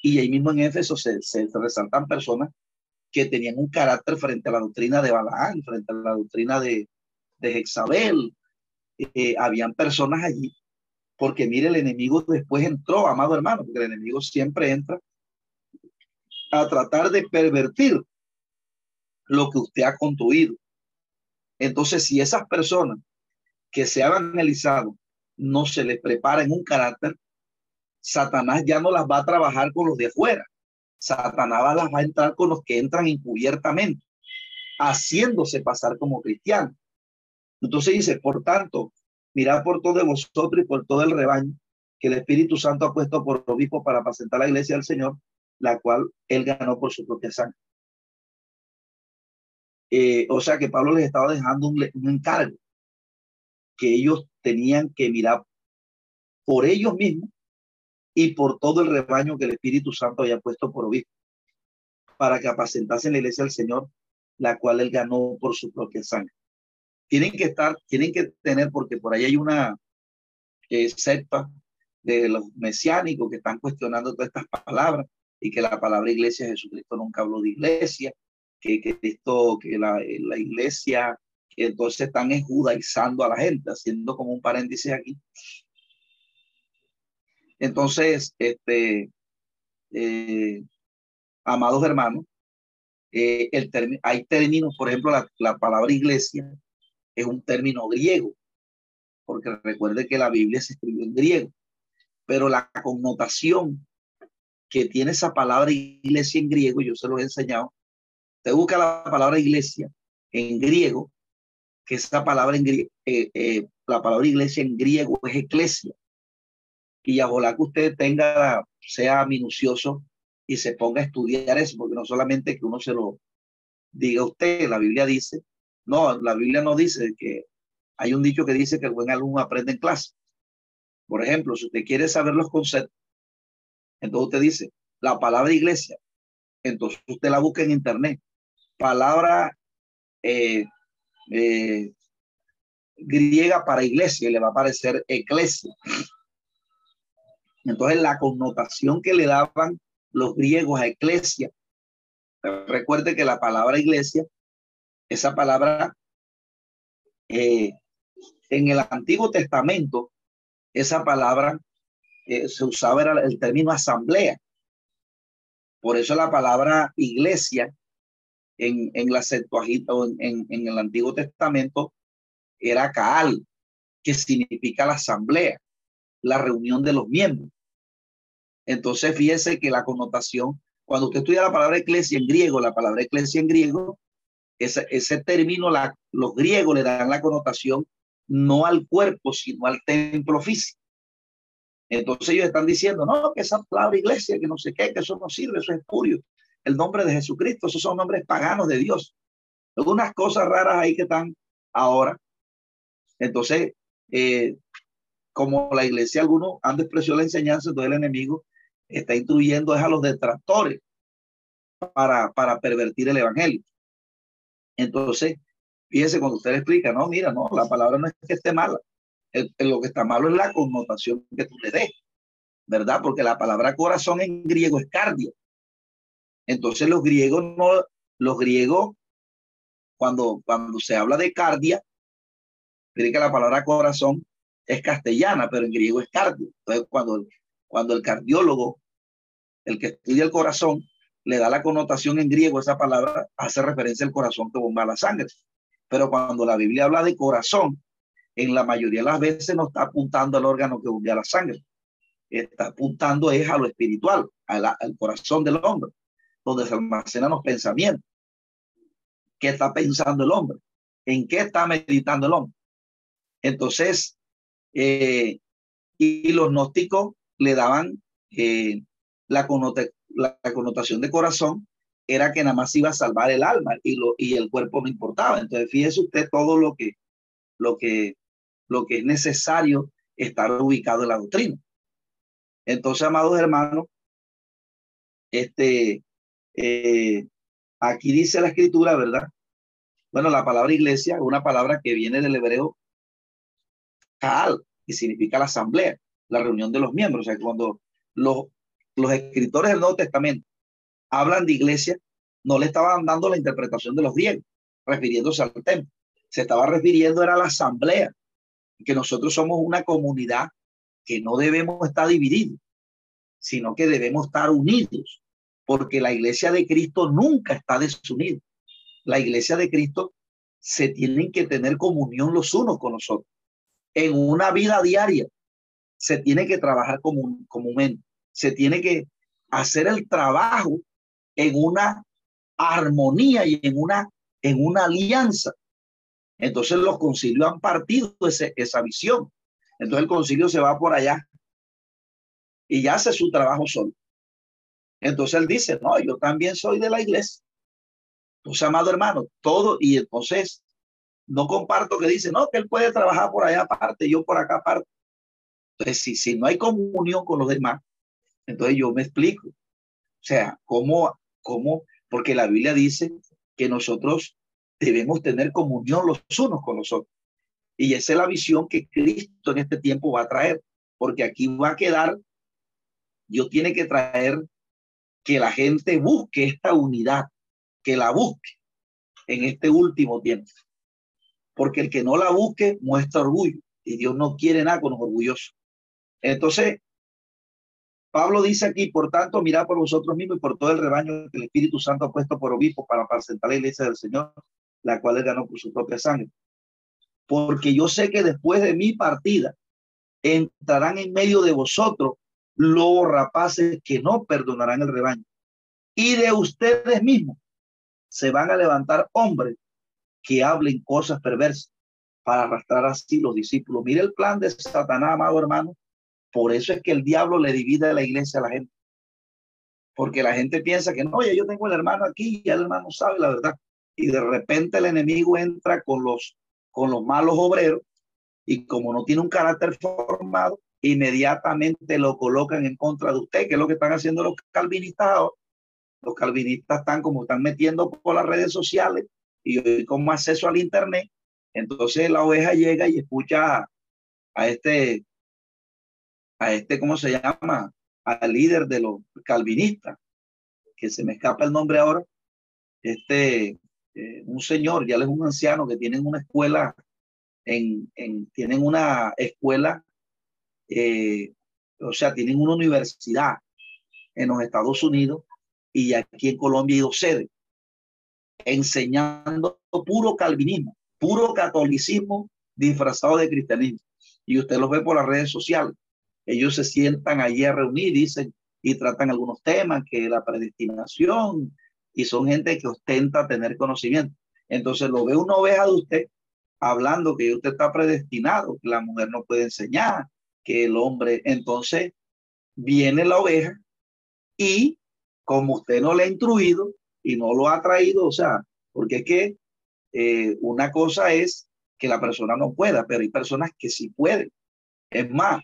y ahí mismo en Éfeso se, se resaltan personas que tenían un carácter frente a la doctrina de Balaán, frente a la doctrina de, de Jezabel. Eh, habían personas allí, porque mire, el enemigo después entró, amado hermano, porque el enemigo siempre entra a tratar de pervertir lo que usted ha construido. Entonces, si esas personas que se han analizado no se les prepara en un carácter, Satanás ya no las va a trabajar con los de afuera. Satanás las va a entrar con los que entran encubiertamente, haciéndose pasar como cristianos. Entonces dice, por tanto, mirad por todos vosotros y por todo el rebaño que el Espíritu Santo ha puesto por obispo para apacentar la iglesia del Señor, la cual él ganó por su propia sangre. Eh, o sea que Pablo les estaba dejando un, encargo que ellos tenían que mirar por ellos mismos y por todo el rebaño que el Espíritu Santo había puesto por obispo, para que apacentasen la iglesia del Señor, la cual él ganó por su propia sangre. Tienen que estar, tienen que tener, porque por ahí hay una eh, secta de los mesiánicos que están cuestionando todas estas palabras y que la palabra iglesia Jesucristo nunca habló de iglesia, que, que que la, la iglesia, que entonces están judaizando a la gente, haciendo como un paréntesis aquí, entonces, este, eh, amados hermanos, eh, el hay términos, por ejemplo, la, palabra iglesia es un término griego, porque recuerde que la Biblia se escribió en griego, pero la connotación que tiene esa palabra iglesia en griego, yo se lo he enseñado, te busca la palabra iglesia en griego, que esa palabra en griego, eh, la palabra iglesia en griego es eclesia, y ojalá que usted tenga, sea minucioso y se ponga a estudiar eso, porque no solamente que uno se lo diga a usted, la Biblia dice, no, la Biblia no dice que hay un dicho que dice que el buen alumno aprende en clase. Por ejemplo, si usted quiere saber los conceptos, entonces usted dice la palabra iglesia, entonces usted la busca en internet. Palabra eh, eh, griega para iglesia, le va a aparecer eclesia. Entonces, la connotación que le daban los griegos a iglesia, recuerde que la palabra iglesia, esa palabra eh, en el Antiguo Testamento, esa palabra eh, se usaba era el término asamblea. Por eso la palabra iglesia en, en la Septuaginta o en, en, el Antiguo Testamento era Caal, que significa la asamblea, la reunión de los miembros. Entonces, fíjese que la connotación, cuando usted estudia la palabra iglesia en griego, la palabra iglesia en griego, ese, ese término, la, los griegos le dan la connotación no al cuerpo, sino al templo físico. Entonces ellos están diciendo, no, que esa palabra iglesia, que no sé qué, que eso no sirve, eso es purio. El nombre de Jesucristo, esos son nombres paganos de Dios. Algunas cosas raras ahí que están ahora. Entonces, eh, como la iglesia, algunos han despreciado la enseñanza, todo el enemigo está instruyendo a los detractores para, para pervertir el evangelio. Entonces, fíjese cuando usted le explica, no, mira, no, la palabra no es que esté mala, lo que está malo es la connotación que tú le des, ¿verdad? Porque la palabra corazón en griego es cardio. Entonces los griegos no, los griegos, cuando, cuando se habla de cardia, creen que la palabra corazón es castellana, pero en griego es cardio. Entonces cuando, cuando el cardiólogo, el que estudia el corazón, le da la connotación en griego esa palabra, hace referencia al corazón que bomba la sangre. Pero cuando la Biblia habla de corazón, en la mayoría de las veces no está apuntando al órgano que bombea la sangre. Está apuntando es a lo espiritual, al corazón del hombre, donde se almacenan los pensamientos. ¿Qué está pensando el hombre? ¿En qué está meditando el hombre? Entonces, eh, y los gnósticos le daban eh, la, la, connotación de corazón era que nada más iba a salvar el alma y, lo, y el cuerpo no importaba. Entonces, fíjese usted todo lo que, lo que, lo que es necesario estar ubicado en la doctrina. Entonces, amados hermanos, este, eh, aquí dice la escritura, ¿verdad? Bueno, la palabra iglesia es una palabra que viene del hebreo kaal, que significa la asamblea, la reunión de los miembros. O sea, cuando los, los escritores del Nuevo Testamento hablan de iglesia, no le estaban dando la interpretación de los griegos, refiriéndose al templo. Se estaba refiriendo era a la asamblea, que nosotros somos una comunidad que no debemos estar divididos, sino que debemos estar unidos, porque la iglesia de Cristo nunca está desunida. La iglesia de Cristo se tienen que tener comunión los unos con los otros. En una vida diaria se tiene que trabajar como comúnmente, se tiene que hacer el trabajo en una armonía y en una, en una alianza. Entonces los concilios han partido ese, esa visión. Entonces el concilio se va por allá y ya hace su trabajo solo. Entonces él dice, no, yo también soy de la iglesia. Entonces, amado hermano, todo, y entonces no comparto que dice, no, que él puede trabajar por allá aparte, yo por acá aparte. Entonces, si, si no hay comunión con los demás, entonces yo me explico. O sea, ¿cómo, cómo? Porque la Biblia dice que nosotros debemos tener comunión los unos con los otros. Y esa es la visión que Cristo en este tiempo va a traer, porque aquí va a quedar, Dios tiene que traer que la gente busque esta unidad, que la busque en este último tiempo. Porque el que no la busque muestra orgullo y Dios no quiere nada con los orgullosos. Entonces, Pablo dice aquí, por tanto, mirad por vosotros mismos y por todo el rebaño que el Espíritu Santo ha puesto por obispo para apacentar la iglesia del Señor, la cual él ganó por su propia sangre. Porque yo sé que después de mi partida entrarán en medio de vosotros lobos rapaces que no perdonarán el rebaño. Y de ustedes mismos se van a levantar hombres que hablen cosas perversas para arrastrar así los discípulos. Mire el plan de Satanás, amado hermano, por eso es que el diablo le divide a la iglesia a la gente. Porque la gente piensa que no, oye, yo tengo el hermano aquí y el hermano sabe la verdad. Y de repente el enemigo entra con los, con los malos obreros y como no tiene un carácter formado, inmediatamente lo colocan en contra de usted, que es lo que están haciendo los calvinistas Los calvinistas están como están metiendo por las redes sociales y hoy como acceso al internet. Entonces la oveja llega y escucha a este a este, ¿cómo se llama? Al líder de los calvinistas, que se me escapa el nombre ahora, este, eh, un señor, ya es un anciano que tienen una escuela, en, en tienen una escuela, eh, o sea, tienen una universidad en los Estados Unidos y aquí en Colombia hay dos sedes, enseñando puro calvinismo, puro catolicismo disfrazado de cristianismo. Y usted los ve por las redes sociales ellos se sientan allí a reunir, dicen, y tratan algunos temas, que la predestinación, y son gente que ostenta tener conocimiento. Entonces lo ve una oveja de usted hablando que usted está predestinado, que la mujer no puede enseñar, que el hombre, entonces viene la oveja y como usted no le ha instruido y no lo ha traído, o sea, porque es que eh, una cosa es que la persona no pueda, pero hay personas que sí pueden. Es más,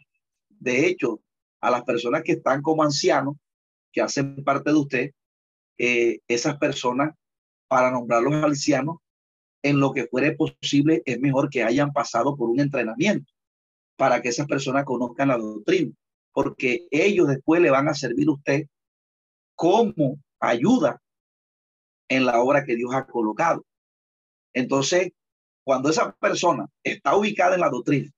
de hecho, a las personas que están como ancianos, que hacen parte de usted, eh, esas personas, para nombrarlos ancianos, en lo que fuere posible, es mejor que hayan pasado por un entrenamiento. para que esas personas conozcan la doctrina, porque ellos después le van a servir a usted como ayuda en la obra que Dios ha colocado. Entonces, cuando esa persona está ubicada en la doctrina,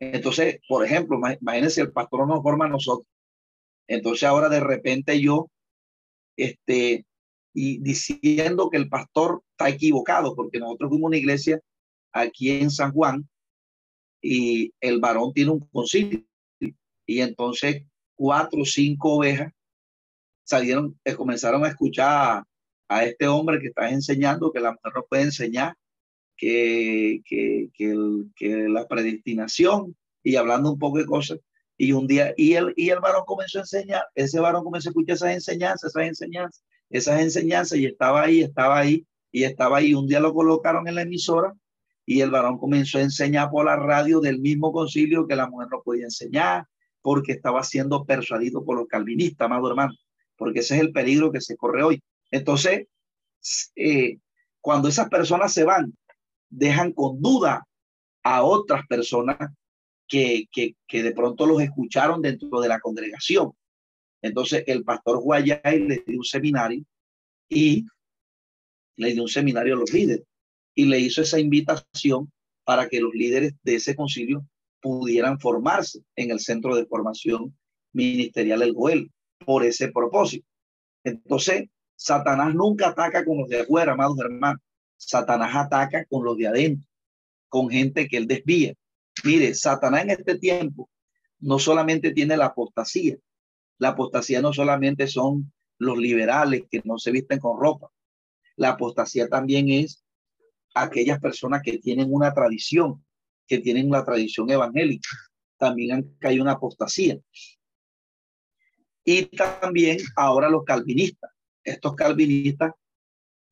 entonces, por ejemplo, imagínense, el pastor nos forma a nosotros. Entonces ahora de repente yo, este, y diciendo que el pastor está equivocado, porque nosotros fuimos una iglesia aquí en San Juan y el varón tiene un concilio. Y entonces cuatro o cinco ovejas salieron, eh, comenzaron a escuchar a, este hombre que está enseñando que la mujer no puede enseñar, que, que, que, la predestinación y hablando un poco de cosas. Y un día, y el, y el varón comenzó a enseñar, ese varón comenzó a escuchar esas enseñanzas, esas enseñanzas, esas enseñanzas, y estaba ahí, estaba ahí, y estaba ahí. Un día lo colocaron en la emisora y el varón comenzó a enseñar por la radio del mismo concilio que la mujer no podía enseñar, porque estaba siendo persuadido por los calvinistas, amado hermano, porque ese es el peligro que se corre hoy. Entonces, eh, cuando esas personas se van, dejan con duda a otras personas que, que, que de pronto los escucharon dentro de la congregación. Entonces, el pastor Guayay le dio un seminario y le dio un seminario a los líderes y le hizo esa invitación para que los líderes de ese concilio pudieran formarse en el centro de formación ministerial del Goel por ese propósito. Entonces, Satanás nunca ataca con los de afuera, amados hermanos. Satanás ataca con los de adentro, con gente que él desvía. Mire, Satanás en este tiempo no solamente tiene la apostasía. La apostasía no solamente son los liberales que no se visten con ropa. La apostasía también es aquellas personas que tienen una tradición, que tienen una tradición evangélica. También hay una apostasía. Y también ahora los calvinistas. Estos calvinistas,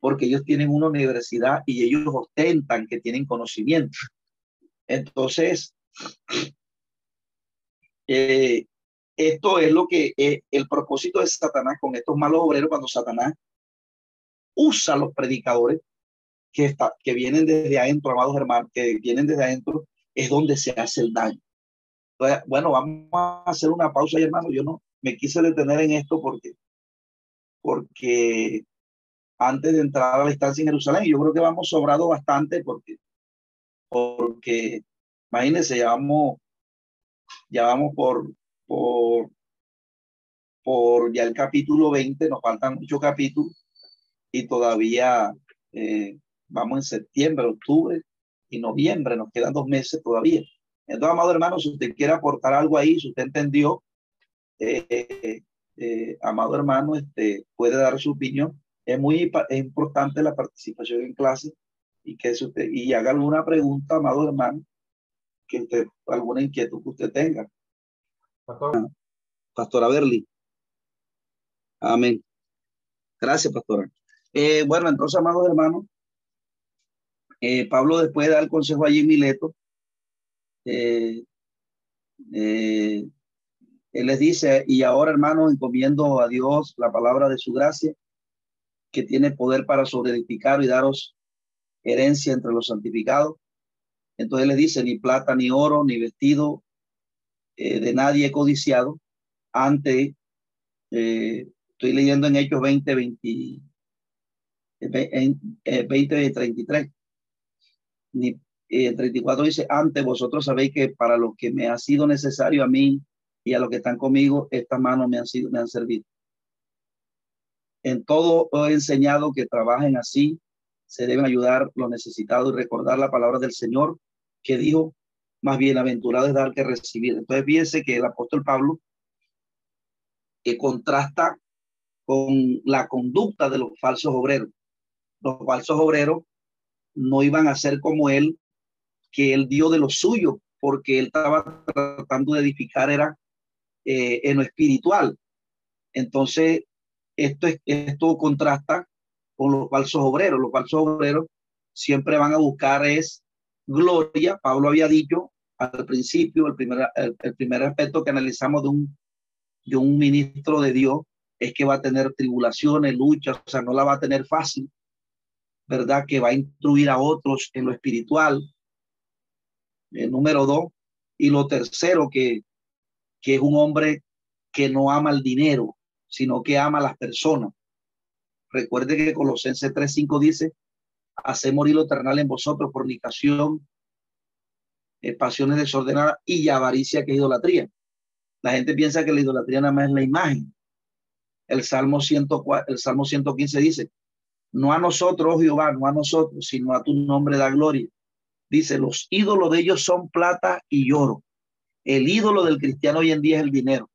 porque ellos tienen una universidad y ellos ostentan que tienen conocimiento. Entonces, eh, esto es lo que es el propósito de Satanás con estos malos obreros cuando Satanás usa a los predicadores que, está, que vienen desde adentro, amados hermanos, que vienen desde adentro, es donde se hace el daño. bueno, vamos a hacer una pausa, hermano. Yo no me quise detener en esto porque, porque antes de entrar a la estancia en Jerusalén, yo creo que vamos sobrado bastante porque porque imagínense, ya vamos, ya vamos por, por, por ya el capítulo 20, nos faltan muchos capítulos y todavía eh, vamos en septiembre, octubre y noviembre, nos quedan dos meses todavía. Entonces, amado hermano, si usted quiere aportar algo ahí, si usted entendió, eh, eh, amado hermano, este, puede dar su opinión. Es muy es importante la participación en clase y que usted y haga alguna pregunta, amado hermano, que usted, alguna inquietud que usted tenga. Pastor. Pastora Berli. Amén. Gracias, pastora. Eh, bueno, entonces, amados hermanos, eh, Pablo después de dar el consejo allí en Mileto, eh, él les dice, y ahora hermanos, encomiendo a Dios la palabra de su gracia, que tiene poder para sobreedificar y daros herencia entre los santificados. Entonces le dice, ni plata, ni oro, ni vestido eh, de nadie codiciado. Ante, eh, estoy leyendo en Hechos 20, 20, 20, 33. Ni, eh, 34 dice, antes vosotros sabéis que para lo que me ha sido necesario a mí y a los que están conmigo, estas manos me han, sido, me han servido. En todo he enseñado que trabajen así se deben ayudar los necesitados y recordar la palabra del Señor que dijo, más bienaventurado es dar que recibir. Entonces fíjense que el apóstol Pablo que contrasta con la conducta de los falsos obreros. Los falsos obreros no iban a ser como él, que él dio de lo suyo, porque él estaba tratando de edificar, era eh, en lo espiritual. Entonces, esto, esto contrasta con los falsos obreros. Los falsos obreros siempre van a buscar es gloria. Pablo había dicho al principio, el primer, el, primer aspecto que analizamos de un, de un ministro de Dios es que va a tener tribulaciones, luchas, o sea, no la va a tener fácil, ¿verdad? Que va a instruir a otros en lo espiritual. El número dos, Y lo tercero, que, que es un hombre que no ama el dinero, sino que ama a las personas. Recuerde que Colosenses 3.5 dice, hace morir lo eternal en vosotros, fornicación, eh, pasiones desordenadas y avaricia que es idolatría. La gente piensa que la idolatría nada más es la imagen. El Salmo, 104, el Salmo 115 dice, no a nosotros, oh Jehová, no a nosotros, sino a tu nombre da gloria. Dice, los ídolos de ellos son plata y oro. El ídolo del cristiano hoy en día es el dinero.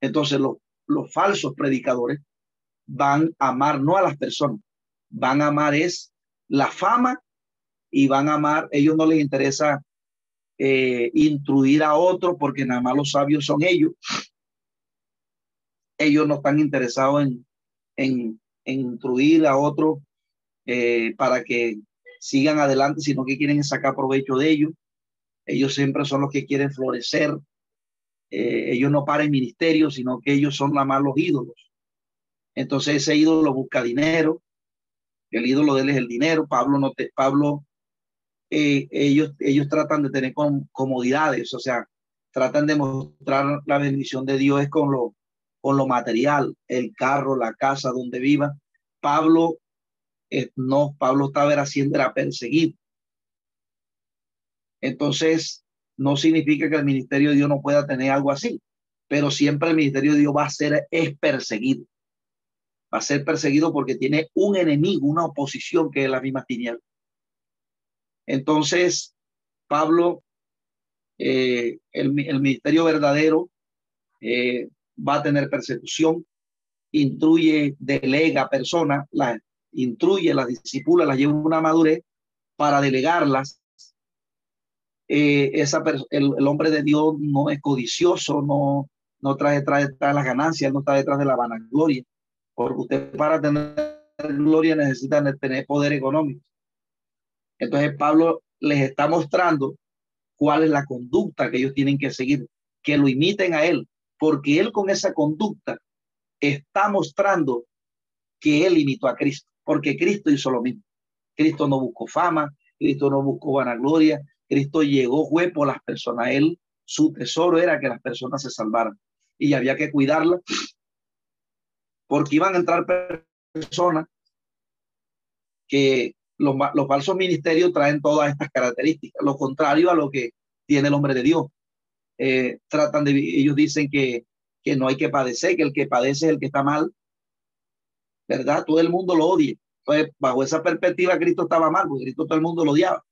Entonces los, los falsos predicadores van a amar no a las personas, van a amar es la fama y van a amar, ellos no les interesa eh, instruir a otros porque nada más los sabios son ellos. Ellos no están interesados en, en, instruir a otros eh, para que sigan adelante, sino que quieren sacar provecho de ellos. Ellos siempre son los que quieren florecer. Eh, ellos no paran ministerio, sino que ellos son nada más los ídolos. Entonces ese ídolo busca dinero. El ídolo de él es el dinero. Pablo no te, Pablo eh, ellos, ellos tratan de tener comodidades, o sea, tratan de mostrar la bendición de Dios con lo, con lo material, el carro, la casa donde viva. Pablo, eh, no, Pablo estaba haciendo, era perseguido. Entonces, no significa que el ministerio de Dios no pueda tener algo así, pero siempre el ministerio de Dios va a ser es perseguido. Va a ser perseguido porque tiene un enemigo, una oposición que es la misma tiniebla. Entonces, Pablo, eh, el, ministerio verdadero eh, va a tener persecución, instruye, delega personas, las instruye, las disipula, las lleva a una madurez para delegarlas. Eh, esa el, hombre de Dios no es codicioso, no, no trae detrás de las ganancias, no está detrás de la vanagloria, porque usted para tener gloria necesita tener poder económico. Entonces Pablo les está mostrando cuál es la conducta que ellos tienen que seguir, que lo imiten a él, porque él con esa conducta está mostrando que él imitó a Cristo, porque Cristo hizo lo mismo. Cristo no buscó fama, Cristo no buscó vanagloria, Cristo llegó, fue por las personas. Él, su tesoro era que las personas se salvaran y había que cuidarlas porque iban a entrar personas que los, falsos ministerios traen todas estas características, lo contrario a lo que tiene el hombre de Dios. Eh, tratan de, ellos dicen que, que no hay que padecer, que el que padece es el que está mal, ¿verdad? Todo el mundo lo odia. pues bajo esa perspectiva, Cristo estaba mal, porque Cristo todo el mundo lo odiaba,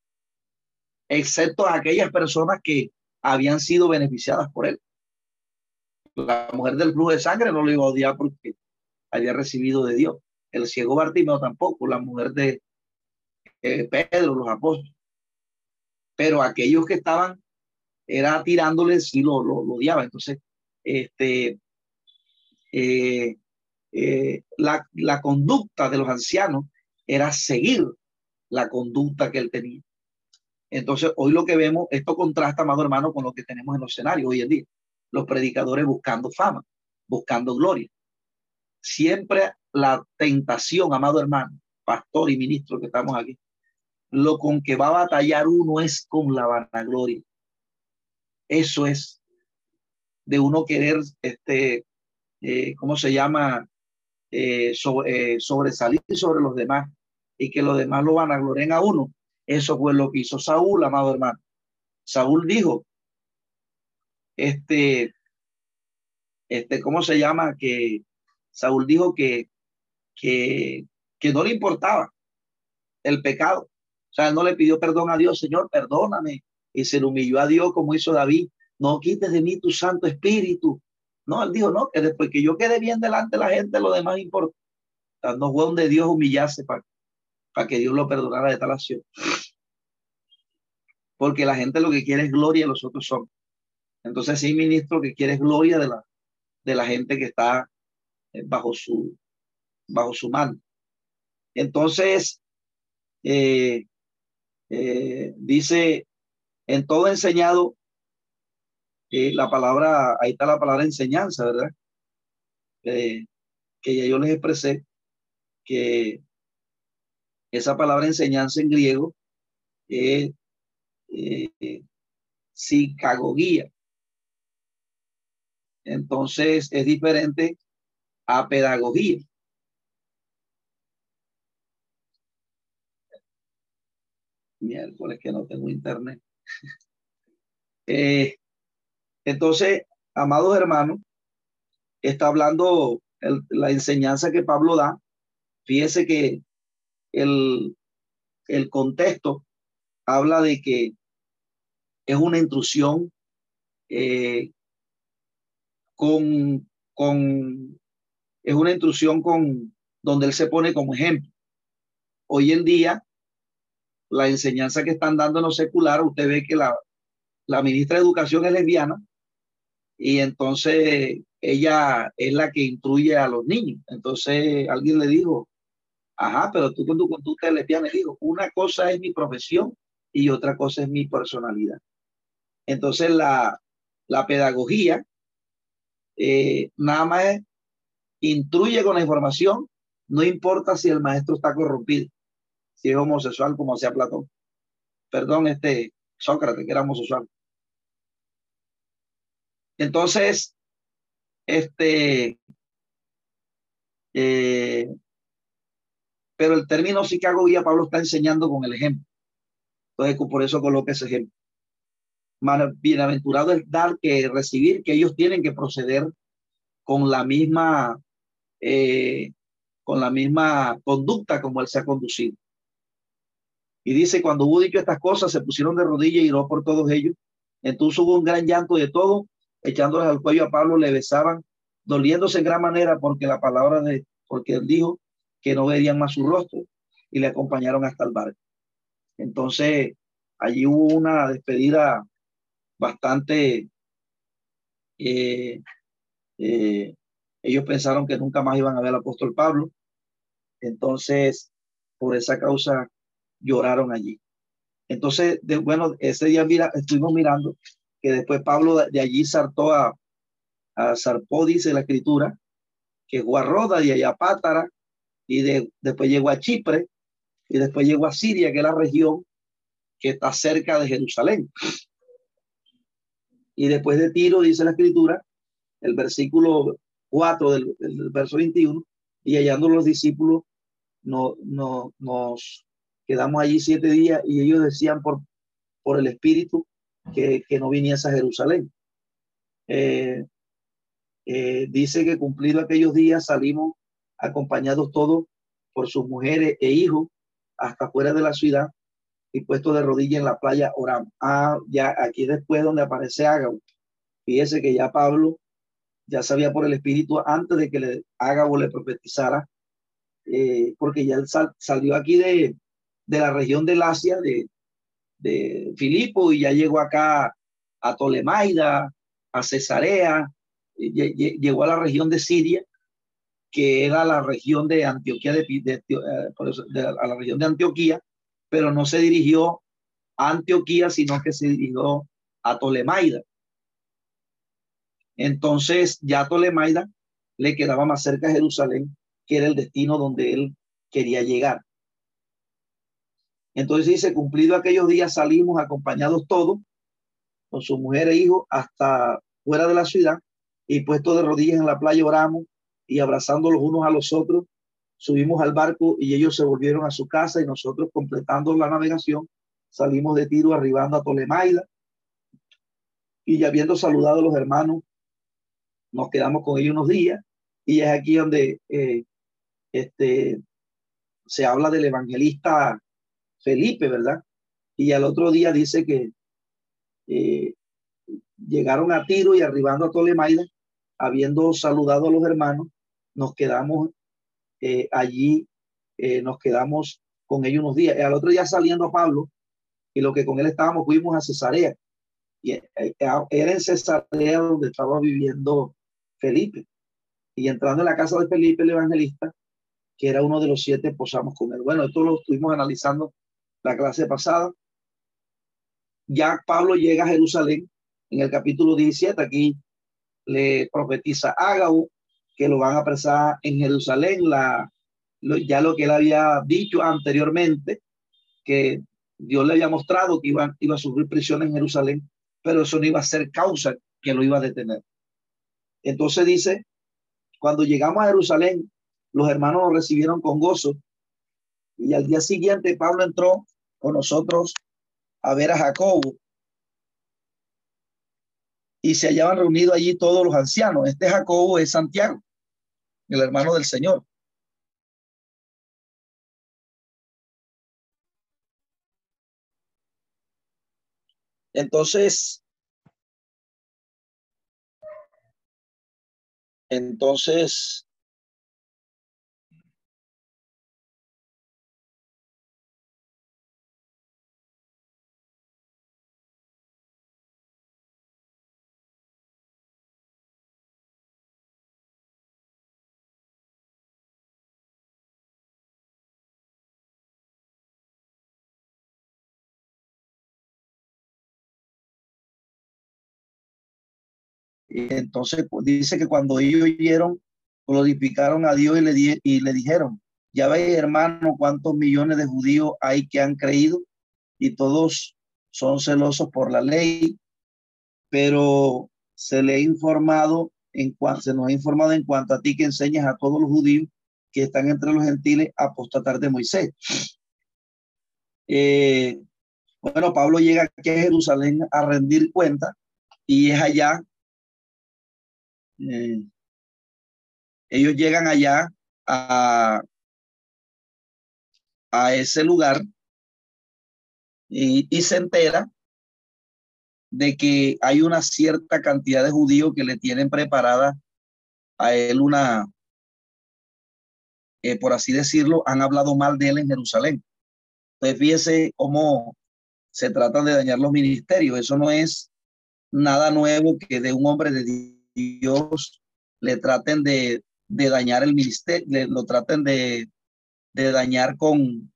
excepto aquellas personas que habían sido beneficiadas por él. La mujer del flujo de sangre no lo iba a odiar porque había recibido de Dios. El ciego Bartimeo tampoco, la mujer de, eh, Pedro, los apóstoles. Pero aquellos que estaban, era tirándoles y lo, lo, odiaba. Entonces, este, eh, eh, la conducta de los ancianos era seguir la conducta que él tenía. Entonces, hoy lo que vemos, esto contrasta, amado hermano, con lo que tenemos en los escenarios hoy en día. Los predicadores buscando fama, buscando gloria. Siempre la tentación, amado hermano, pastor y ministro que estamos aquí, lo con que va a batallar uno es con la vanagloria. Eso es de uno querer, este, eh, ¿cómo se llama? Eh, eh, sobresalir sobre los demás y que los demás lo vanaglorien a uno. Eso fue lo que hizo Saúl, amado hermano. Saúl dijo, este, este, ¿cómo se llama? Que Saúl dijo que, que, que no le importaba el pecado, o sea, no le pidió perdón a Dios, Señor, perdóname. Y se le humilló a Dios como hizo David. No quites de mí tu Santo Espíritu. No, él dijo, no, que después que yo quede bien delante de la gente, lo demás importa. no fue donde Dios humillase para, para que Dios lo perdonara de tal acción. Porque la gente lo que quiere es gloria y los otros son. Entonces, sí, ministro, que quiere es gloria de la, de la gente que está eh, bajo su, bajo su mano. Entonces, eh, eh, dice, en todo enseñado, eh, la palabra, ahí está la palabra enseñanza, ¿verdad? que ya yo les expresé que esa palabra enseñanza en griego eh, psicagogía. Entonces es diferente a pedagogía. Miércoles que no tengo internet. Eh, entonces, amados hermanos, está hablando la enseñanza que Pablo da. Fíjese que el, el contexto habla de que es una intrusión eh, con, con, es una intrusión con donde él se pone como ejemplo. Hoy en día, la enseñanza que están dando en lo secular, usted ve que la, la ministra de Educación es lesbiana y entonces ella es la que instruye a los niños. Entonces alguien le dijo, ajá, pero tú con tu conducta lesbiana, le dijo, una cosa es mi profesión y otra cosa es mi personalidad. Entonces la, la pedagogía eh, nada más instruye con la información, no importa si el maestro está corrompido, si es homosexual como sea Platón. Perdón, este Sócrates, que era homosexual. Entonces, este, eh, pero el término psicagogía Pablo está enseñando con el ejemplo. Entonces, por eso coloca ese ejemplo. Bienaventurado es dar que recibir, que ellos tienen que proceder con la misma, eh, con la misma conducta como él se ha conducido. Y dice, cuando hubo dicho estas cosas, se pusieron de rodillas y oró por todos ellos. Entonces hubo un gran llanto de todo, echándoles al cuello a Pablo, le besaban, doliéndose en gran manera porque la palabra de, porque él dijo que no verían más su rostro y le acompañaron hasta el barco. Entonces, allí hubo una despedida bastante... Eh, eh, ellos pensaron que nunca más iban a ver al apóstol Pablo. Entonces, por esa causa, lloraron allí. Entonces, de, bueno, ese día mira, estuvimos mirando que después Pablo de allí saltó a, a zarpó, dice la escritura, que llegó a Roda y allá a Pátara, y de, después llegó a Chipre, y después llegó a Siria, que es la región que está cerca de Jerusalén. Y después de Tiro, dice la escritura, el versículo 4 del, verso 21, y hallando los discípulos, no, no, nos quedamos allí siete días y ellos decían por, por el Espíritu que, que no viniese a Jerusalén. Eh, eh, dice que cumplido aquellos días salimos acompañados todos por sus mujeres e hijos hasta fuera de la ciudad y puesto de rodillas en la playa oramos. Ah, ya aquí después donde aparece Ágabo. Fíjese que ya Pablo ya sabía por el Espíritu antes de que le Ágabo le profetizara, eh, porque ya él salió aquí de, de la región del Asia, de, de Filipo, y ya llegó acá a Tolemaida, a Cesarea, llegó a la región de Siria, que era la región de Antioquía, de, eh, a la región de Antioquía, pero no se dirigió a Antioquía, sino que se dirigió a Tolemaida. Entonces ya Tolemaida le quedaba más cerca a Jerusalén, que era el destino donde él quería llegar. Entonces dice, cumplido aquellos días salimos acompañados todos, con su mujer e hijo, hasta fuera de la ciudad, y puesto de rodillas en la playa oramos y abrazando los unos a los otros, subimos al barco y ellos se volvieron a su casa y nosotros completando la navegación salimos de tiro arribando a Tolemaida y ya habiendo saludado a los hermanos nos quedamos con ellos unos días y es aquí donde eh, este, se habla del evangelista Felipe, ¿verdad? Y al otro día dice que eh, llegaron a Tiro y arribando a Tolemaida habiendo saludado a los hermanos, nos quedamos eh, allí, eh, nos quedamos con ellos unos días. Al otro día saliendo a Pablo, y lo que con él estábamos, fuimos a Cesarea. Y eh, era en Cesarea donde estaba viviendo Felipe. Y entrando en la casa de Felipe el evangelista, que era uno de los siete, posamos con él. Bueno, esto lo estuvimos analizando la clase pasada. Ya Pablo llega a Jerusalén en el capítulo 17. Aquí le profetiza Ágabo que lo van a apresar en Jerusalén, la, ya lo que él había dicho anteriormente, que Dios le había mostrado que iba, iba a sufrir prisión en Jerusalén, pero eso no iba a ser causa que lo iba a detener. Entonces dice, cuando llegamos a Jerusalén, los hermanos nos recibieron con gozo y al día siguiente Pablo entró con nosotros a ver a Jacobo y se hallaban reunidos allí todos los ancianos. Este Jacobo es Santiago, el hermano del Señor. Entonces, entonces, entonces pues, dice que cuando ellos oyeron, glorificaron a Dios y le, y le dijeron, ya veis hermano cuántos millones de judíos hay que han creído y todos son celosos por la ley, pero se le ha informado en se nos ha informado en cuanto a ti que enseñas a todos los judíos que están entre los gentiles a apostatar de Moisés. Eh, bueno, Pablo llega aquí a Jerusalén a rendir cuenta y es allá eh, ellos llegan allá a, a ese lugar y, se entera de que hay una cierta cantidad de judíos que le tienen preparada a él una, eh, por así decirlo, han hablado mal de él en Jerusalén. Entonces fíjese cómo se tratan de dañar los ministerios. Eso no es nada nuevo que de un hombre de Dios le traten de, dañar el ministerio, lo traten de, dañar con,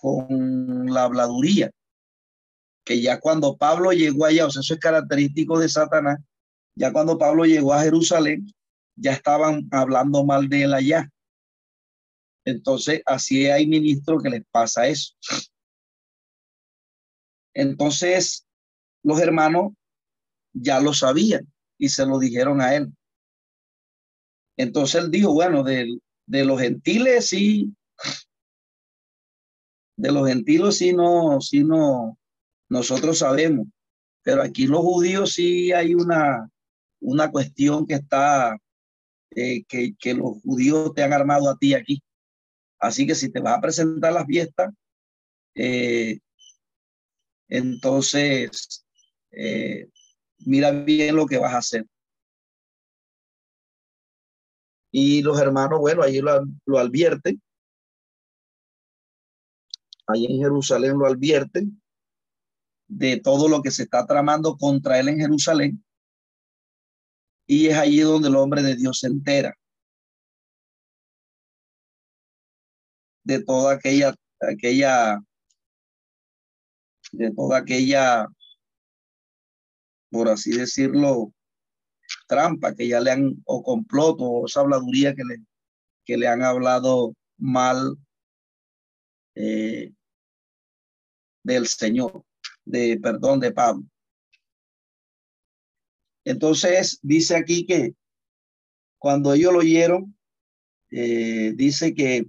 con la habladuría. Que ya cuando Pablo llegó allá, o sea, eso es característico de Satanás, ya cuando Pablo llegó a Jerusalén, ya estaban hablando mal de él allá. Entonces, así hay ministros que les pasa eso. Entonces, los hermanos ya lo sabían y se lo dijeron a él. Entonces él dijo, bueno, de, de los gentiles sí, de los gentiles sí no, sí no, nosotros sabemos, pero aquí los judíos sí hay una, una cuestión que está, eh, que, que los judíos te han armado a ti aquí. Así que si te vas a presentar a la fiesta, eh, entonces eh, mira bien lo que vas a hacer. Y los hermanos, bueno, allí lo, lo advierten. Allí en Jerusalén lo advierten de todo lo que se está tramando contra él en Jerusalén. Y es allí donde el hombre de Dios se entera de toda aquella, aquella, de toda aquella por así decirlo, trampa que ya le han, o comploto, o esa habladuría que le, que le han hablado mal eh, del Señor, de perdón, de Pablo. Entonces dice aquí que cuando ellos lo oyeron, eh, dice que,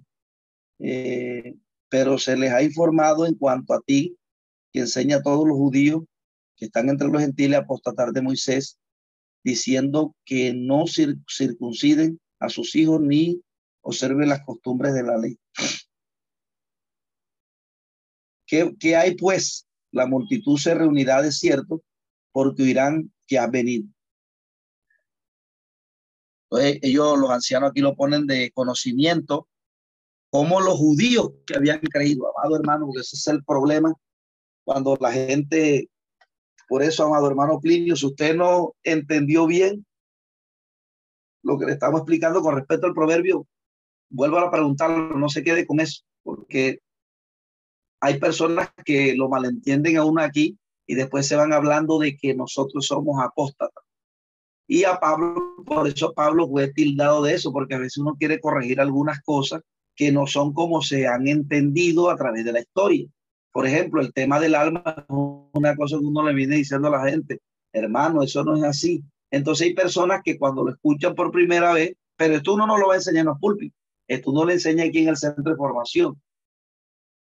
eh, pero se les ha informado en cuanto a ti, que enseña a todos los judíos que están entre los gentiles apostatar de Moisés, diciendo que no circunciden a sus hijos ni observen las costumbres de la ley. ¿Qué, hay pues? La multitud se reunirá de cierto porque oirán que ha venido. Entonces, ellos, los ancianos aquí lo ponen de conocimiento, como los judíos que habían creído, amado hermano, ese es el problema cuando la gente por eso, amado hermano Plinio, si usted no entendió bien lo que le estamos explicando con respecto al proverbio, vuelvo a preguntarlo, no se quede con eso, porque hay personas que lo malentienden aún aquí y después se van hablando de que nosotros somos apóstatas. Y a Pablo, por eso Pablo fue tildado de eso, porque a veces uno quiere corregir algunas cosas que no son como se han entendido a través de la historia. Por ejemplo, el tema del alma es una cosa que uno le viene diciendo a la gente, hermano, eso no es así. Entonces hay personas que cuando lo escuchan por primera vez, pero esto uno no lo va a enseñar en los púlpitos, esto uno le enseña aquí en el centro de formación.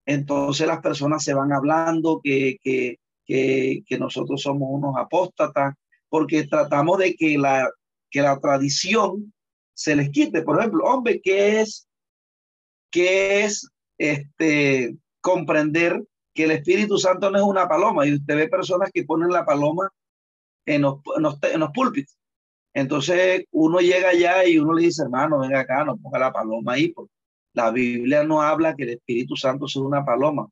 Entonces las personas se van hablando que, que, que, que nosotros somos unos apóstatas, porque tratamos de que la, que la tradición se les quite. Por ejemplo, hombre, ¿qué es, qué es este, comprender que el Espíritu Santo no es una paloma? Y usted ve personas que ponen la paloma en los, en los, púlpitos. Entonces uno llega allá y uno le dice, hermano, venga acá, no ponga la paloma ahí, porque la Biblia no habla que el Espíritu Santo es una paloma.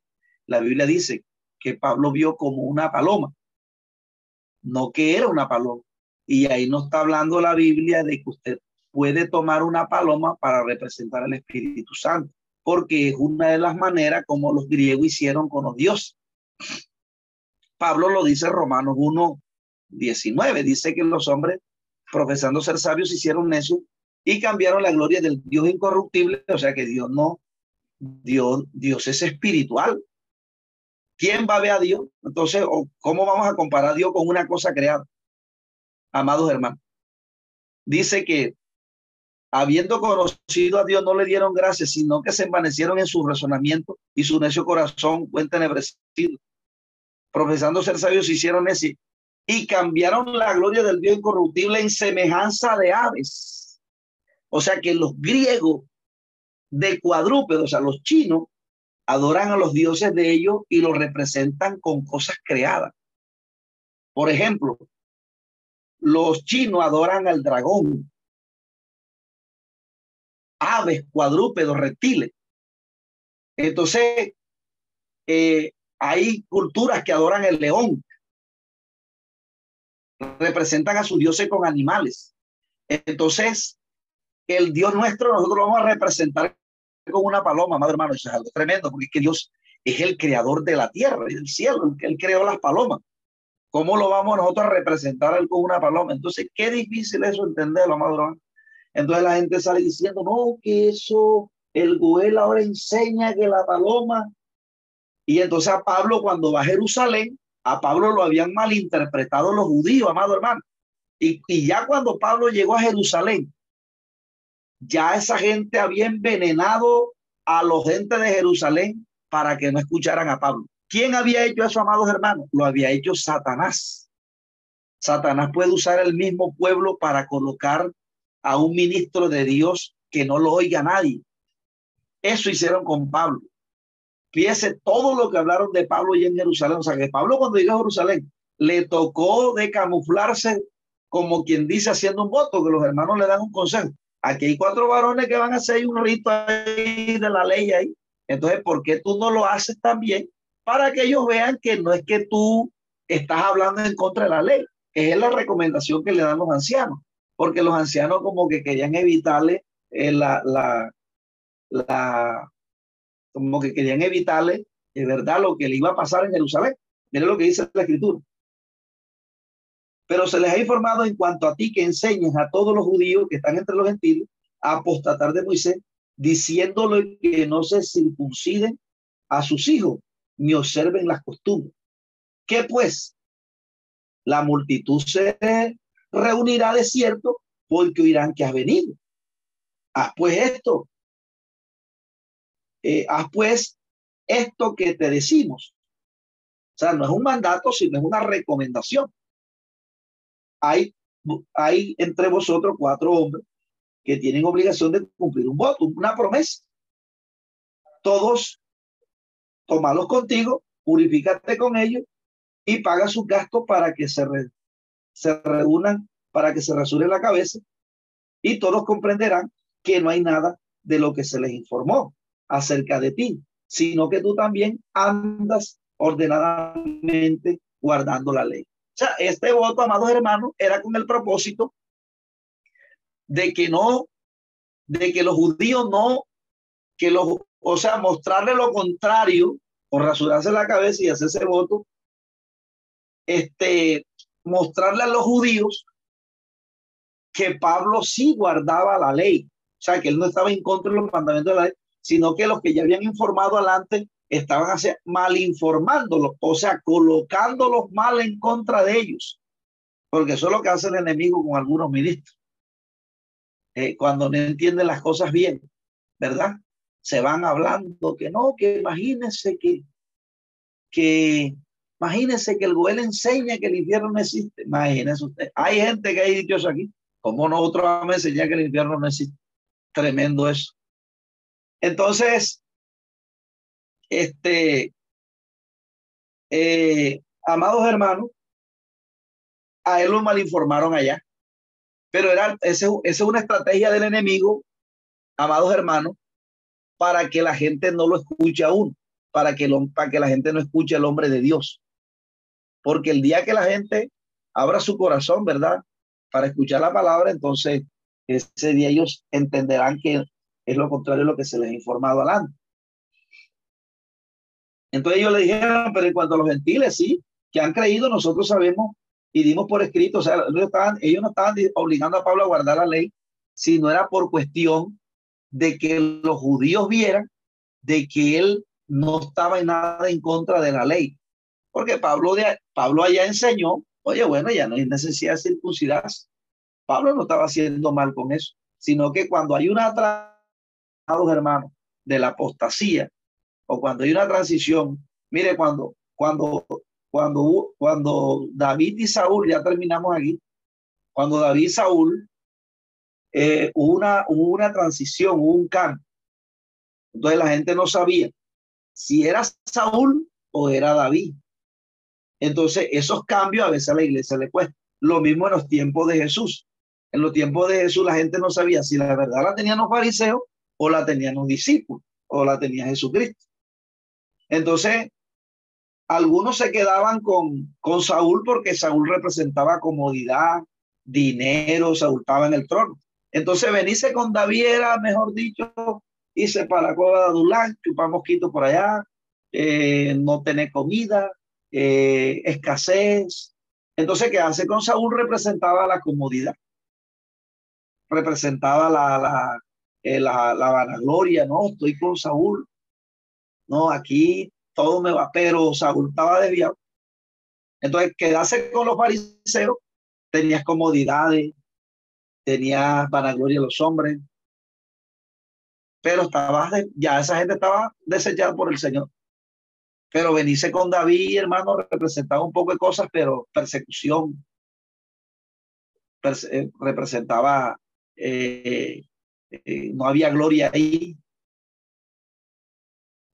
La Biblia dice que Pablo vio como una paloma, no que era una paloma. Y ahí no está hablando la Biblia de que usted puede tomar una paloma para representar al Espíritu Santo, porque es una de las maneras como los griegos hicieron con los dioses. Pablo lo dice en Romanos 1, 19, dice que los hombres, profesando ser sabios, hicieron necios y cambiaron la gloria del Dios incorruptible, o sea que Dios no, Dios, Dios es espiritual. ¿Quién va a ver a Dios? Entonces, ¿cómo vamos a comparar a Dios con una cosa creada? Amados hermanos, dice que habiendo conocido a Dios, no le dieron gracias, sino que se envanecieron en su razonamiento y su necio corazón fue entenebrecido. Profesando ser sabios, hicieron necios y cambiaron la gloria del Dios incorruptible en semejanza de aves. O sea que los griegos de cuadrúpedos, o sea, los chinos, adoran a los dioses de ellos y los representan con cosas creadas. Por ejemplo, los chinos adoran al dragón, aves, cuadrúpedos, reptiles. Entonces, eh, hay culturas que adoran el león, representan a su dioses con animales. Entonces, el Dios nuestro nosotros lo vamos a representar con una paloma, madre hermano, eso es algo tremendo, porque es que Dios es el creador de la tierra y del cielo, él creó las palomas. ¿Cómo lo vamos nosotros a representar con una paloma? Entonces, qué difícil eso entenderlo, madre hermano. Entonces la gente sale diciendo, no, que eso, el Goel ahora enseña que la paloma. Y entonces a Pablo cuando va a Jerusalén, a Pablo lo habían malinterpretado los judíos, amado hermano. Y, y ya cuando Pablo llegó a Jerusalén, ya esa gente había envenenado a los gente de Jerusalén para que no escucharan a Pablo. ¿Quién había hecho eso, amados hermanos? Lo había hecho Satanás. Satanás puede usar el mismo pueblo para colocar a un ministro de Dios que no lo oiga nadie. Eso hicieron con Pablo. Fíjese todo lo que hablaron de Pablo y en Jerusalén. O sea, que Pablo cuando llegó a Jerusalén le tocó de camuflarse como quien dice haciendo un voto, que los hermanos le dan un consejo. Aquí hay cuatro varones que van a hacer un rito ahí de la ley ahí. Entonces, ¿por qué tú no lo haces también? Para que ellos vean que no es que tú estás hablando en contra de la ley. Es la recomendación que le dan los ancianos. Porque los ancianos como que querían evitarle eh, la, la, la, como que querían evitarle de verdad lo que le iba a pasar en Jerusalén. Mire lo que dice la escritura. Pero se les ha informado en cuanto a ti que enseñes a todos los judíos que están entre los gentiles a apostatar de Moisés, diciéndole que no se circunciden a sus hijos ni observen las costumbres. ¿Qué pues? La multitud se reunirá de cierto porque oirán que has venido. Haz pues esto eh, haz pues esto que te decimos. O sea, no es un mandato, sino es una recomendación. Hay, hay entre vosotros cuatro hombres que tienen obligación de cumplir un voto, una promesa. Todos, tomalos contigo, purifícate con ellos y paga sus gastos para que se, se reúnan, para que se resure la cabeza y todos comprenderán que no hay nada de lo que se les informó acerca de ti, sino que tú también andas ordenadamente guardando la ley. O sea, este voto, amados hermanos, era con el propósito de que no, de que los judíos no, que los, o sea, mostrarle lo contrario o rasurarse la cabeza y hacerse voto, este, mostrarle a los judíos que Pablo sí guardaba la ley, o sea, que él no estaba en contra de los mandamientos de la ley, sino que los que ya habían informado adelante estaban mal informándolos, o sea, colocándolos mal en contra de ellos, porque eso es lo que hace el enemigo con algunos ministros. Eh, cuando no entienden las cosas bien, ¿verdad? Se van hablando que no, que imagínense que, que, imagínense que el gobierno enseña que el infierno no existe. Imagínense usted. Hay gente que ha dicho eso aquí. ¿Cómo nosotros vamos a enseñar que el infierno no existe? Tremendo eso. Entonces, este, eh, amados hermanos, a él lo malinformaron allá. Pero era, esa es una estrategia del enemigo, amados hermanos, para que la gente no lo escuche aún, para que, lo, para que la gente no escuche al hombre de Dios. Porque el día que la gente abra su corazón, ¿verdad? Para escuchar la palabra, entonces ese día ellos entenderán que es lo contrario de lo que se les ha informado adelante. Entonces ellos le dijeron, pero en cuanto a los gentiles, sí, que han creído, nosotros sabemos y dimos por escrito, o sea, ellos, ellos no estaban obligando a Pablo a guardar la ley, sino era por cuestión de que los judíos vieran de que él no estaba en nada en contra de la ley. Porque Pablo, de, Pablo allá enseñó, oye, bueno, ya no hay necesidad de circuncidarse. Pablo no estaba haciendo mal con eso, sino que cuando hay una hermanos, de la apostasía, o cuando hay una transición, mire, cuando, cuando, cuando, cuando David y Saúl, ya terminamos aquí, cuando David y Saúl, eh, hubo, una, una transición, hubo un cambio. Entonces la gente no sabía si era Saúl o era David. Entonces esos cambios a veces a la iglesia le cuesta. Lo mismo en los tiempos de Jesús. En los tiempos de Jesús la gente no sabía si la verdad la tenían los fariseos o la tenían los discípulos o la tenía Jesucristo. Entonces, algunos se quedaban con, con Saúl porque Saúl representaba comodidad, dinero, Saúl estaba en el trono. Entonces, venirse con David era, mejor dicho, irse para la cueva de Adulán, chupar mosquito por allá, eh, no tener comida, eh, escasez. Entonces, quedarse con Saúl representaba la comodidad, representaba la, la, eh, la, la vanagloria, no, estoy con Saúl, no, aquí todo me va, pero Saúl estaba desviado. Entonces, quedarse con los fariseos, tenías comodidades, tenías vanagloria los hombres, pero estaba, ya esa gente estaba desechada por el Señor. Pero venirse con David, hermano, representaba un poco de cosas, pero persecución, eh, representaba eh, eh, no había gloria ahí.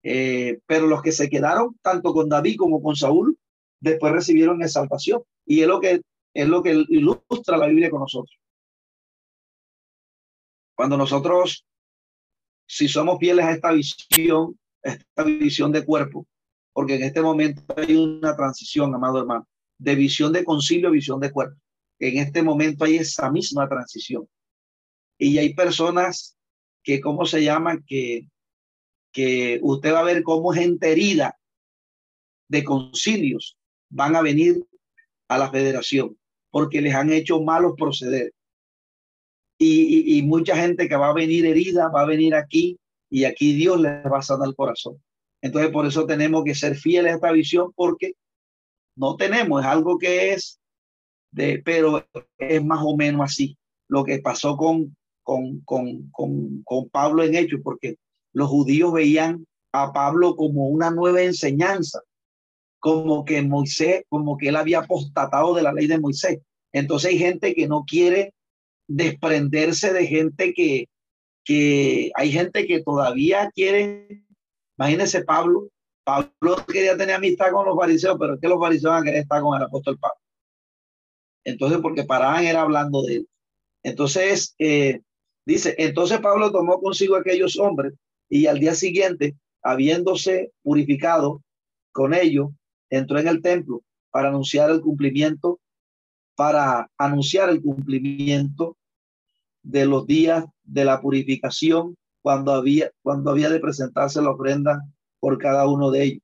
Pero los que se quedaron tanto con David como con Saúl, después recibieron exaltación. Y es lo que es lo que ilustra la Biblia con nosotros. Cuando nosotros, si somos fieles a esta visión, esta visión de cuerpo, porque en este momento hay una transición, amado hermano, de visión de concilio a visión de cuerpo. En este momento hay esa misma transición. Y hay personas que, ¿cómo se llama? Que, que usted va a ver cómo gente herida de concilios van a venir a la federación porque les han hecho malos proceder. Y, y, mucha gente que va a venir herida va a venir aquí y aquí Dios les va a sanar el corazón. Entonces, por eso tenemos que ser fieles a esta visión porque no tenemos, es algo que es de, pero es más o menos así. Lo que pasó con, con, con, Pablo en Hechos, porque los judíos veían a Pablo como una nueva enseñanza, como que Moisés, como que él había apostatado de la ley de Moisés. Entonces hay gente que no quiere desprenderse de gente que, que hay gente que todavía quiere, imagínense Pablo, Pablo quería tener amistad con los fariseos, pero es que los fariseos van a estar con el apóstol Pablo. Entonces, porque paraban era hablando de él. Entonces, eh, Dice, entonces Pablo tomó consigo aquellos hombres y al día siguiente, habiéndose purificado con ellos, entró en el templo para anunciar el cumplimiento, para anunciar el cumplimiento de los días de la purificación cuando había, cuando había de presentarse la ofrenda por cada uno de ellos.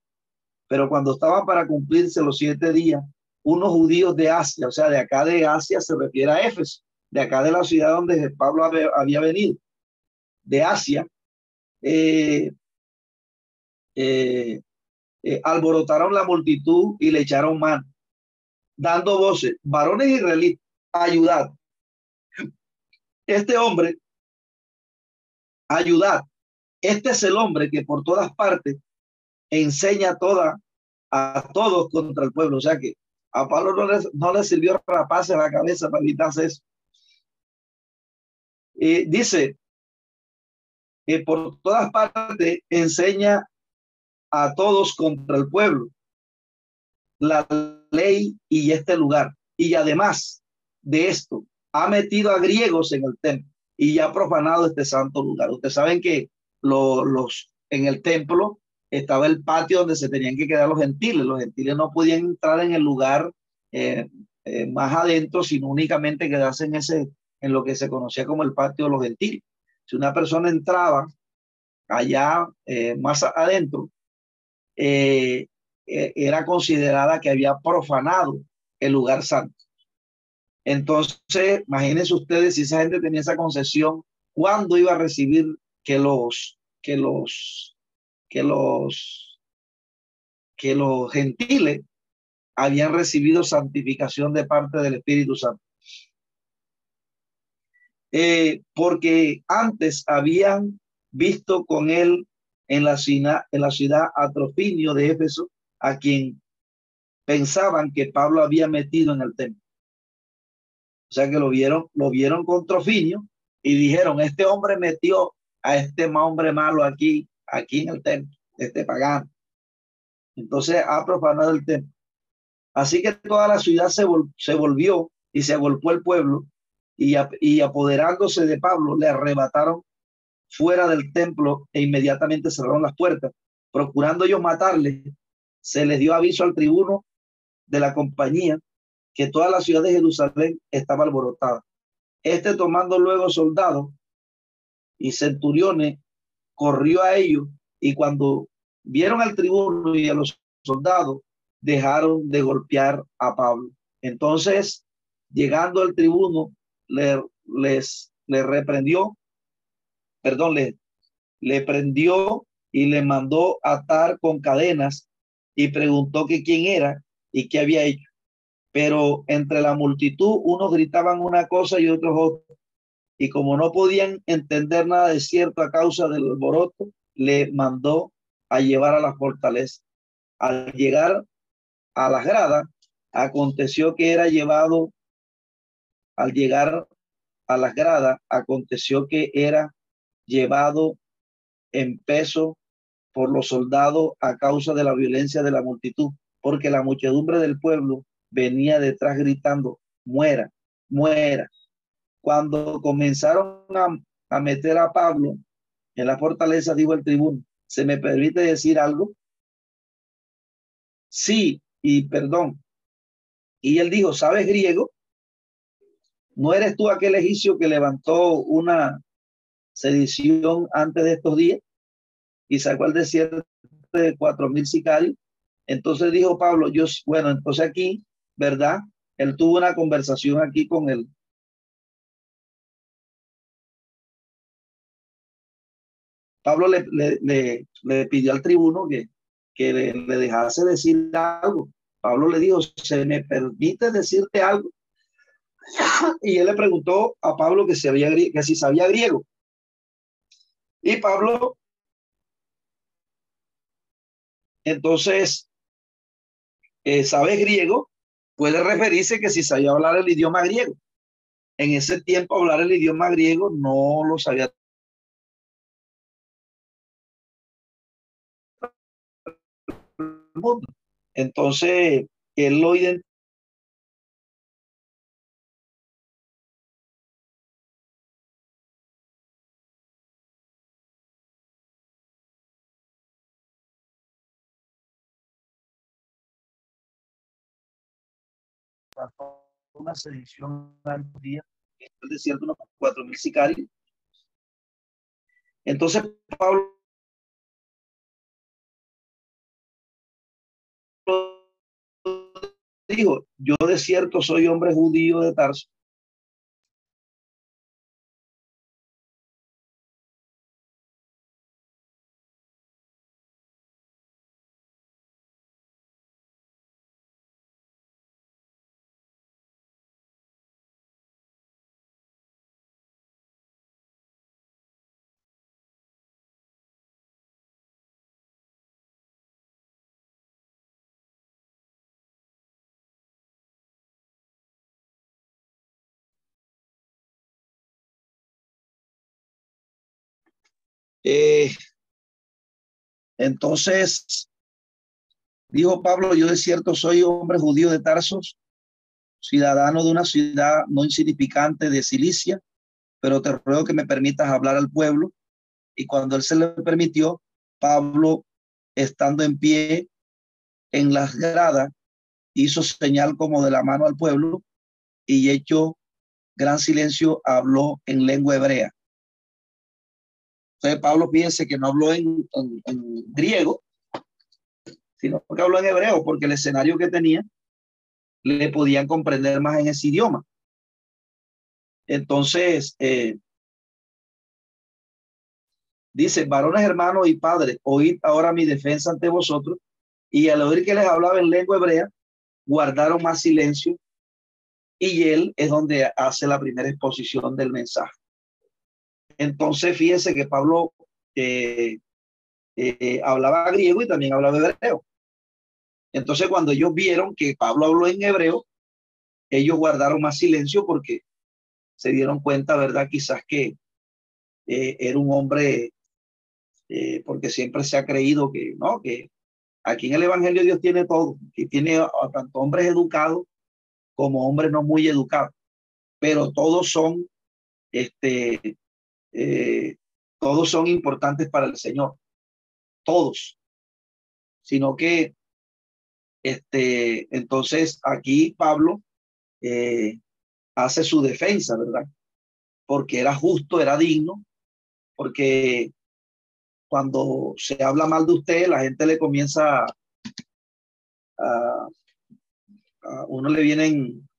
Pero cuando estaban para cumplirse los siete días, unos judíos de Asia, o sea, de acá de Asia se refiere a Éfeso, de acá de la ciudad donde Pablo había venido, de Asia, eh, eh, eh, alborotaron la multitud y le echaron mano, dando voces, varones israelitas, ayudad. Este hombre, ayudad. Este es el hombre que por todas partes enseña toda, a todos contra el pueblo. O sea que a Pablo no le, no le sirvió raparse la cabeza para evitarse eso. Y dice, que por todas partes enseña a todos contra el pueblo la ley y este lugar. Y además de esto, ha metido a griegos en el templo y ha profanado este santo lugar. Ustedes saben que los en el templo estaba el patio donde se tenían que quedar los gentiles. Los gentiles no podían entrar en el lugar eh, eh, más adentro, sino únicamente quedarse en ese, en lo que se conocía como el patio de los gentiles. Si una persona entraba allá eh, más adentro, era considerada que había profanado el lugar santo. Entonces, imagínense ustedes si esa gente tenía esa concesión, ¿cuándo iba a recibir que los, que los, que los, que los gentiles habían recibido santificación de parte del Espíritu Santo? Eh, porque antes habían visto con él en la, en la ciudad Atrofinio de Éfeso, a quien pensaban que Pablo había metido en el templo. O sea que lo vieron, lo vieron con Trofinio y dijeron, este hombre metió a este hombre malo aquí, aquí en el templo, este pagano. Entonces ha profanado el templo. Así que toda la ciudad se, volvió y se agolpó el pueblo y, y apoderándose de Pablo le arrebataron fuera del templo e inmediatamente cerraron las puertas. Procurando ellos matarle, se les dio aviso al tribuno de la compañía que toda la ciudad de Jerusalén estaba alborotada. Este tomando luego soldados y centuriones, corrió a ellos y cuando vieron al tribuno y a los soldados, dejaron de golpear a Pablo. Entonces, llegando al tribuno, le, les le reprendió perdón, le, le prendió y le mandó atar con cadenas y preguntó que quién era y qué había hecho. Pero entre la multitud unos gritaban una cosa y otros otra. Y como no podían entender nada de cierto a causa del alboroto, le mandó a llevar a la fortaleza. Al llegar a las gradas, aconteció que era llevado, al llegar a las gradas, aconteció que era llevado en peso por los soldados a causa de la violencia de la multitud, porque la muchedumbre del pueblo venía detrás gritando, muera, muera. Cuando comenzaron a, meter a Pablo en la fortaleza, dijo el tribuno, ¿se me permite decir algo? Sí, y perdón. Y él dijo, ¿sabes griego? ¿No eres tú aquel egipcio que levantó una sedición antes de estos días y sacó al desierto de cuatro mil sicarios. Entonces dijo Pablo, yo, bueno, entonces aquí, ¿verdad? Él tuvo una conversación aquí con él. Pablo le, le, le, pidió al tribuno que, que le, le, dejase decir algo. Pablo le dijo, ¿se me permite decirte algo? Y él le preguntó a Pablo que, si había, que si sabía griego. Y Pablo, entonces, eh, sabe griego, puede referirse que si sabía hablar el idioma griego. En ese tiempo hablar el idioma griego no lo sabía. Entonces, él lo identifica una sedición al día, el desierto unos cuatro mil sicarios. Entonces Pablo dijo, yo de cierto soy hombre judío de Tarso, Eh, entonces, dijo Pablo, yo de cierto soy hombre judío de Tarsos, ciudadano de una ciudad no insignificante de Cilicia, pero te ruego que me permitas hablar al pueblo. Y cuando él se le permitió, Pablo, estando en pie en las gradas, hizo señal como de la mano al pueblo y hecho gran silencio, habló en lengua hebrea. Pablo piense que no habló en, griego, sino que habló en hebreo, porque el escenario que tenía le podían comprender más en ese idioma. Entonces, eh, dice, varones hermanos y padres, oíd ahora mi defensa ante vosotros. Y al oír que les hablaba en lengua hebrea, guardaron más silencio. Y él es donde hace la primera exposición del mensaje. Entonces, fíjense que Pablo eh, eh, hablaba griego y también hablaba hebreo. Entonces, cuando ellos vieron que Pablo habló en hebreo, ellos guardaron más silencio porque se dieron cuenta, ¿verdad? Quizás que eh, era un hombre, porque siempre se ha creído que, ¿no? Que aquí en el Evangelio Dios tiene todo, que tiene a tanto hombres educados como hombres no muy educados, pero todos son este, eh, todos son importantes para el Señor, todos, sino que este, entonces aquí Pablo eh, hace su defensa, ¿verdad? Porque era justo, era digno, porque cuando se habla mal de usted, la gente le comienza a, a, a uno le vienen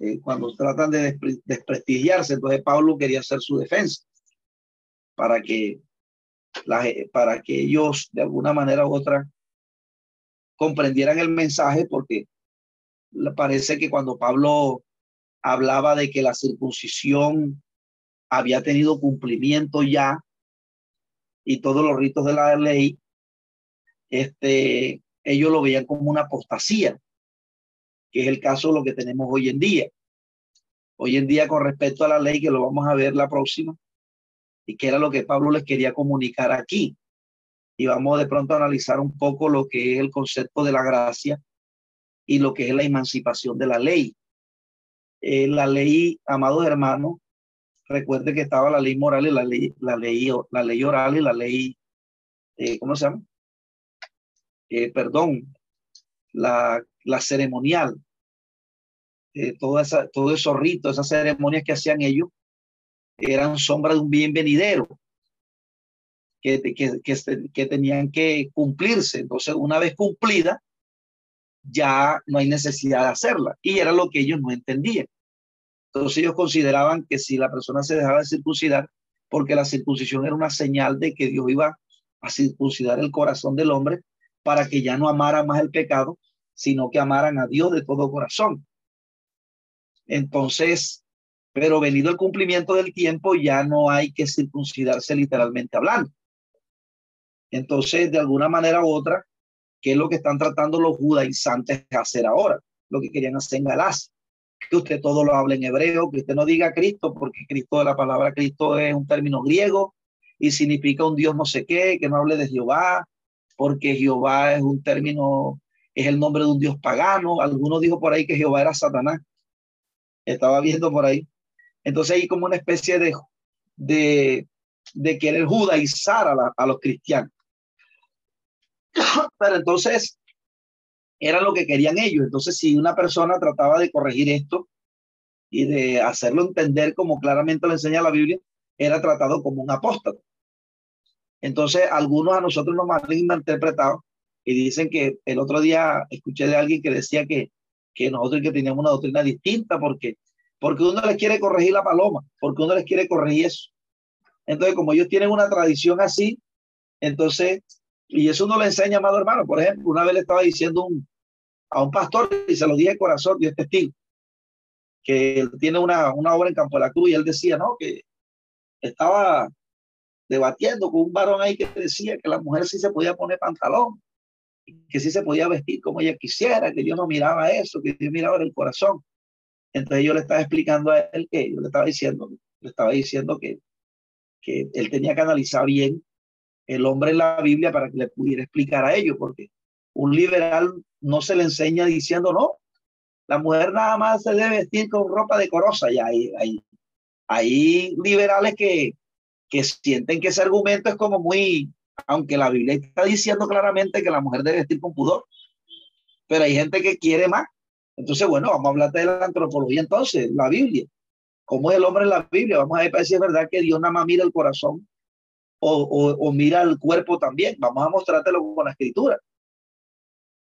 eh, cuando tratan de desprestigiarse. Entonces Pablo quería hacer su defensa para que, para que ellos de alguna manera u otra comprendieran el mensaje porque parece que cuando Pablo hablaba de que la circuncisión había tenido cumplimiento ya y todos los ritos de la ley, este, ellos lo veían como una apostasía que es el caso de lo que tenemos hoy en día. Hoy en día, con respecto a la ley, que lo vamos a ver la próxima, y que era lo que Pablo les quería comunicar aquí. Y vamos de pronto a analizar un poco lo que es el concepto de la gracia y lo que es la emancipación de la ley. Eh, la ley, amados hermanos, recuerde que estaba la ley moral y la ley, la ley, la ley oral y la ley, eh, ¿cómo se llama? Eh, perdón, la la ceremonial, eh, toda esa, todo esos ritos, esas ceremonias que hacían ellos, eran sombra de un bien venidero que, que, que, tenían que cumplirse. Entonces, una vez cumplida, ya no hay necesidad de hacerla. Y era lo que ellos no entendían. Entonces ellos consideraban que si la persona se dejaba de circuncidar, porque la circuncisión era una señal de que Dios iba a circuncidar el corazón del hombre para que ya no amara más el pecado, sino que amaran a Dios de todo corazón. Entonces, pero venido el cumplimiento del tiempo, ya no hay que circuncidarse literalmente hablando. Entonces, de alguna manera u otra, ¿qué es lo que están tratando los judaizantes de hacer ahora? Lo que querían hacer en Galacia. Que usted todo lo hable en hebreo, que usted no diga Cristo, porque Cristo, la palabra Cristo es un término griego y significa un Dios no sé qué, que no hable de Jehová, porque Jehová es un término es el nombre de un dios pagano. Algunos dijo por ahí que Jehová era Satanás. Estaba viendo por ahí. Entonces hay como una especie de, de, de querer judaizar a, a los cristianos. Pero entonces era lo que querían ellos. Entonces, si una persona trataba de corregir esto y de hacerlo entender como claramente lo enseña la Biblia, era tratado como un apóstata. Entonces, algunos a nosotros nos han interpretado y dicen que el otro día escuché de alguien que decía que, que nosotros que teníamos una doctrina distinta porque, porque uno les quiere corregir la paloma, porque uno les quiere corregir eso. Entonces, como ellos tienen una tradición así, entonces, y eso uno le enseña, amado hermano. Por ejemplo, una vez le estaba diciendo a un pastor, y se lo dije de corazón, es testigo, que él tiene una, una obra en Campo de la Cruz, y él decía, ¿no? Que estaba debatiendo con un varón ahí que decía que la mujer sí se podía poner pantalón, que sí se podía vestir como ella quisiera, que yo no miraba eso, que yo miraba el corazón. Entonces yo le estaba explicando a él que yo le estaba diciendo, le estaba diciendo que, que él tenía que analizar bien el hombre en la Biblia para que le pudiera explicar a ellos, porque un liberal no se le enseña diciendo, no, la mujer nada más se debe vestir con ropa decorosa. Y hay, hay, hay liberales que, que sienten que ese argumento es como muy, aunque la Biblia está diciendo claramente que la mujer debe vestir con pudor, pero hay gente que quiere más. Entonces, bueno, vamos a hablar de la antropología entonces, la Biblia. ¿Cómo es el hombre en la Biblia? Vamos a ver si es verdad que Dios nada más mira el corazón o, o, mira el cuerpo también. Vamos a mostrártelo con la escritura.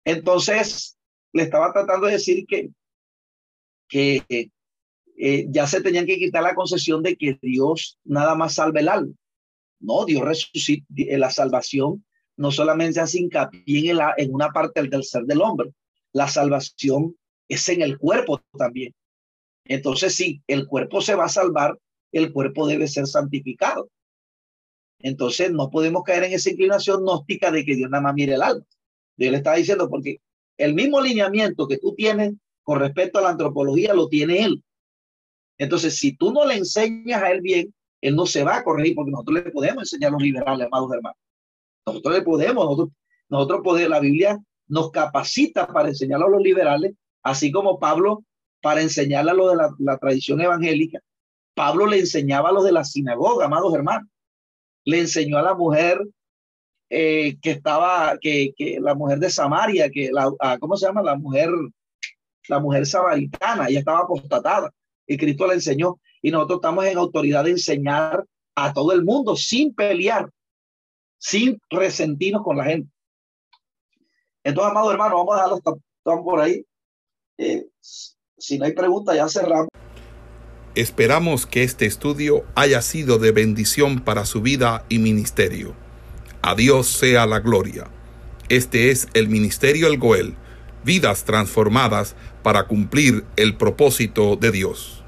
Entonces, le estaba tratando de decir que, que eh, ya se tenían que quitar la concesión de que Dios nada más salve el alma. No, Dios resucita, eh, la salvación no solamente hace hincapié en, la, en una parte del ser del hombre, la salvación es en el cuerpo también. Entonces, si el cuerpo se va a salvar, el cuerpo debe ser santificado. Entonces, no podemos caer en esa inclinación gnóstica de que Dios nada más mire el alma. Dios le está diciendo, porque el mismo alineamiento que tú tienes con respecto a la antropología lo tiene él. Entonces, si tú no le enseñas a él bien, él no se va a corregir porque nosotros le podemos enseñar a los liberales, amados hermanos. Nosotros le podemos, nosotros, nosotros podemos, la Biblia nos capacita para enseñar a los liberales, así como Pablo para enseñarle a los de la, tradición evangélica. Pablo le enseñaba a los de la sinagoga, amados hermanos. Le enseñó a la mujer eh, que estaba, que, que, la mujer de Samaria, que la, ah, ¿cómo se llama? La mujer, la mujer samaritana, ella estaba apostatada y Cristo le enseñó. Y nosotros estamos en autoridad de enseñar a todo el mundo sin pelear, sin resentirnos con la gente. Entonces, amado hermano, vamos a dejarlo por ahí. Eh, si no hay preguntas, ya cerramos. Esperamos que este estudio haya sido de bendición para su vida y ministerio. A Dios sea la gloria. Este es el Ministerio El Goel, vidas transformadas para cumplir el propósito de Dios.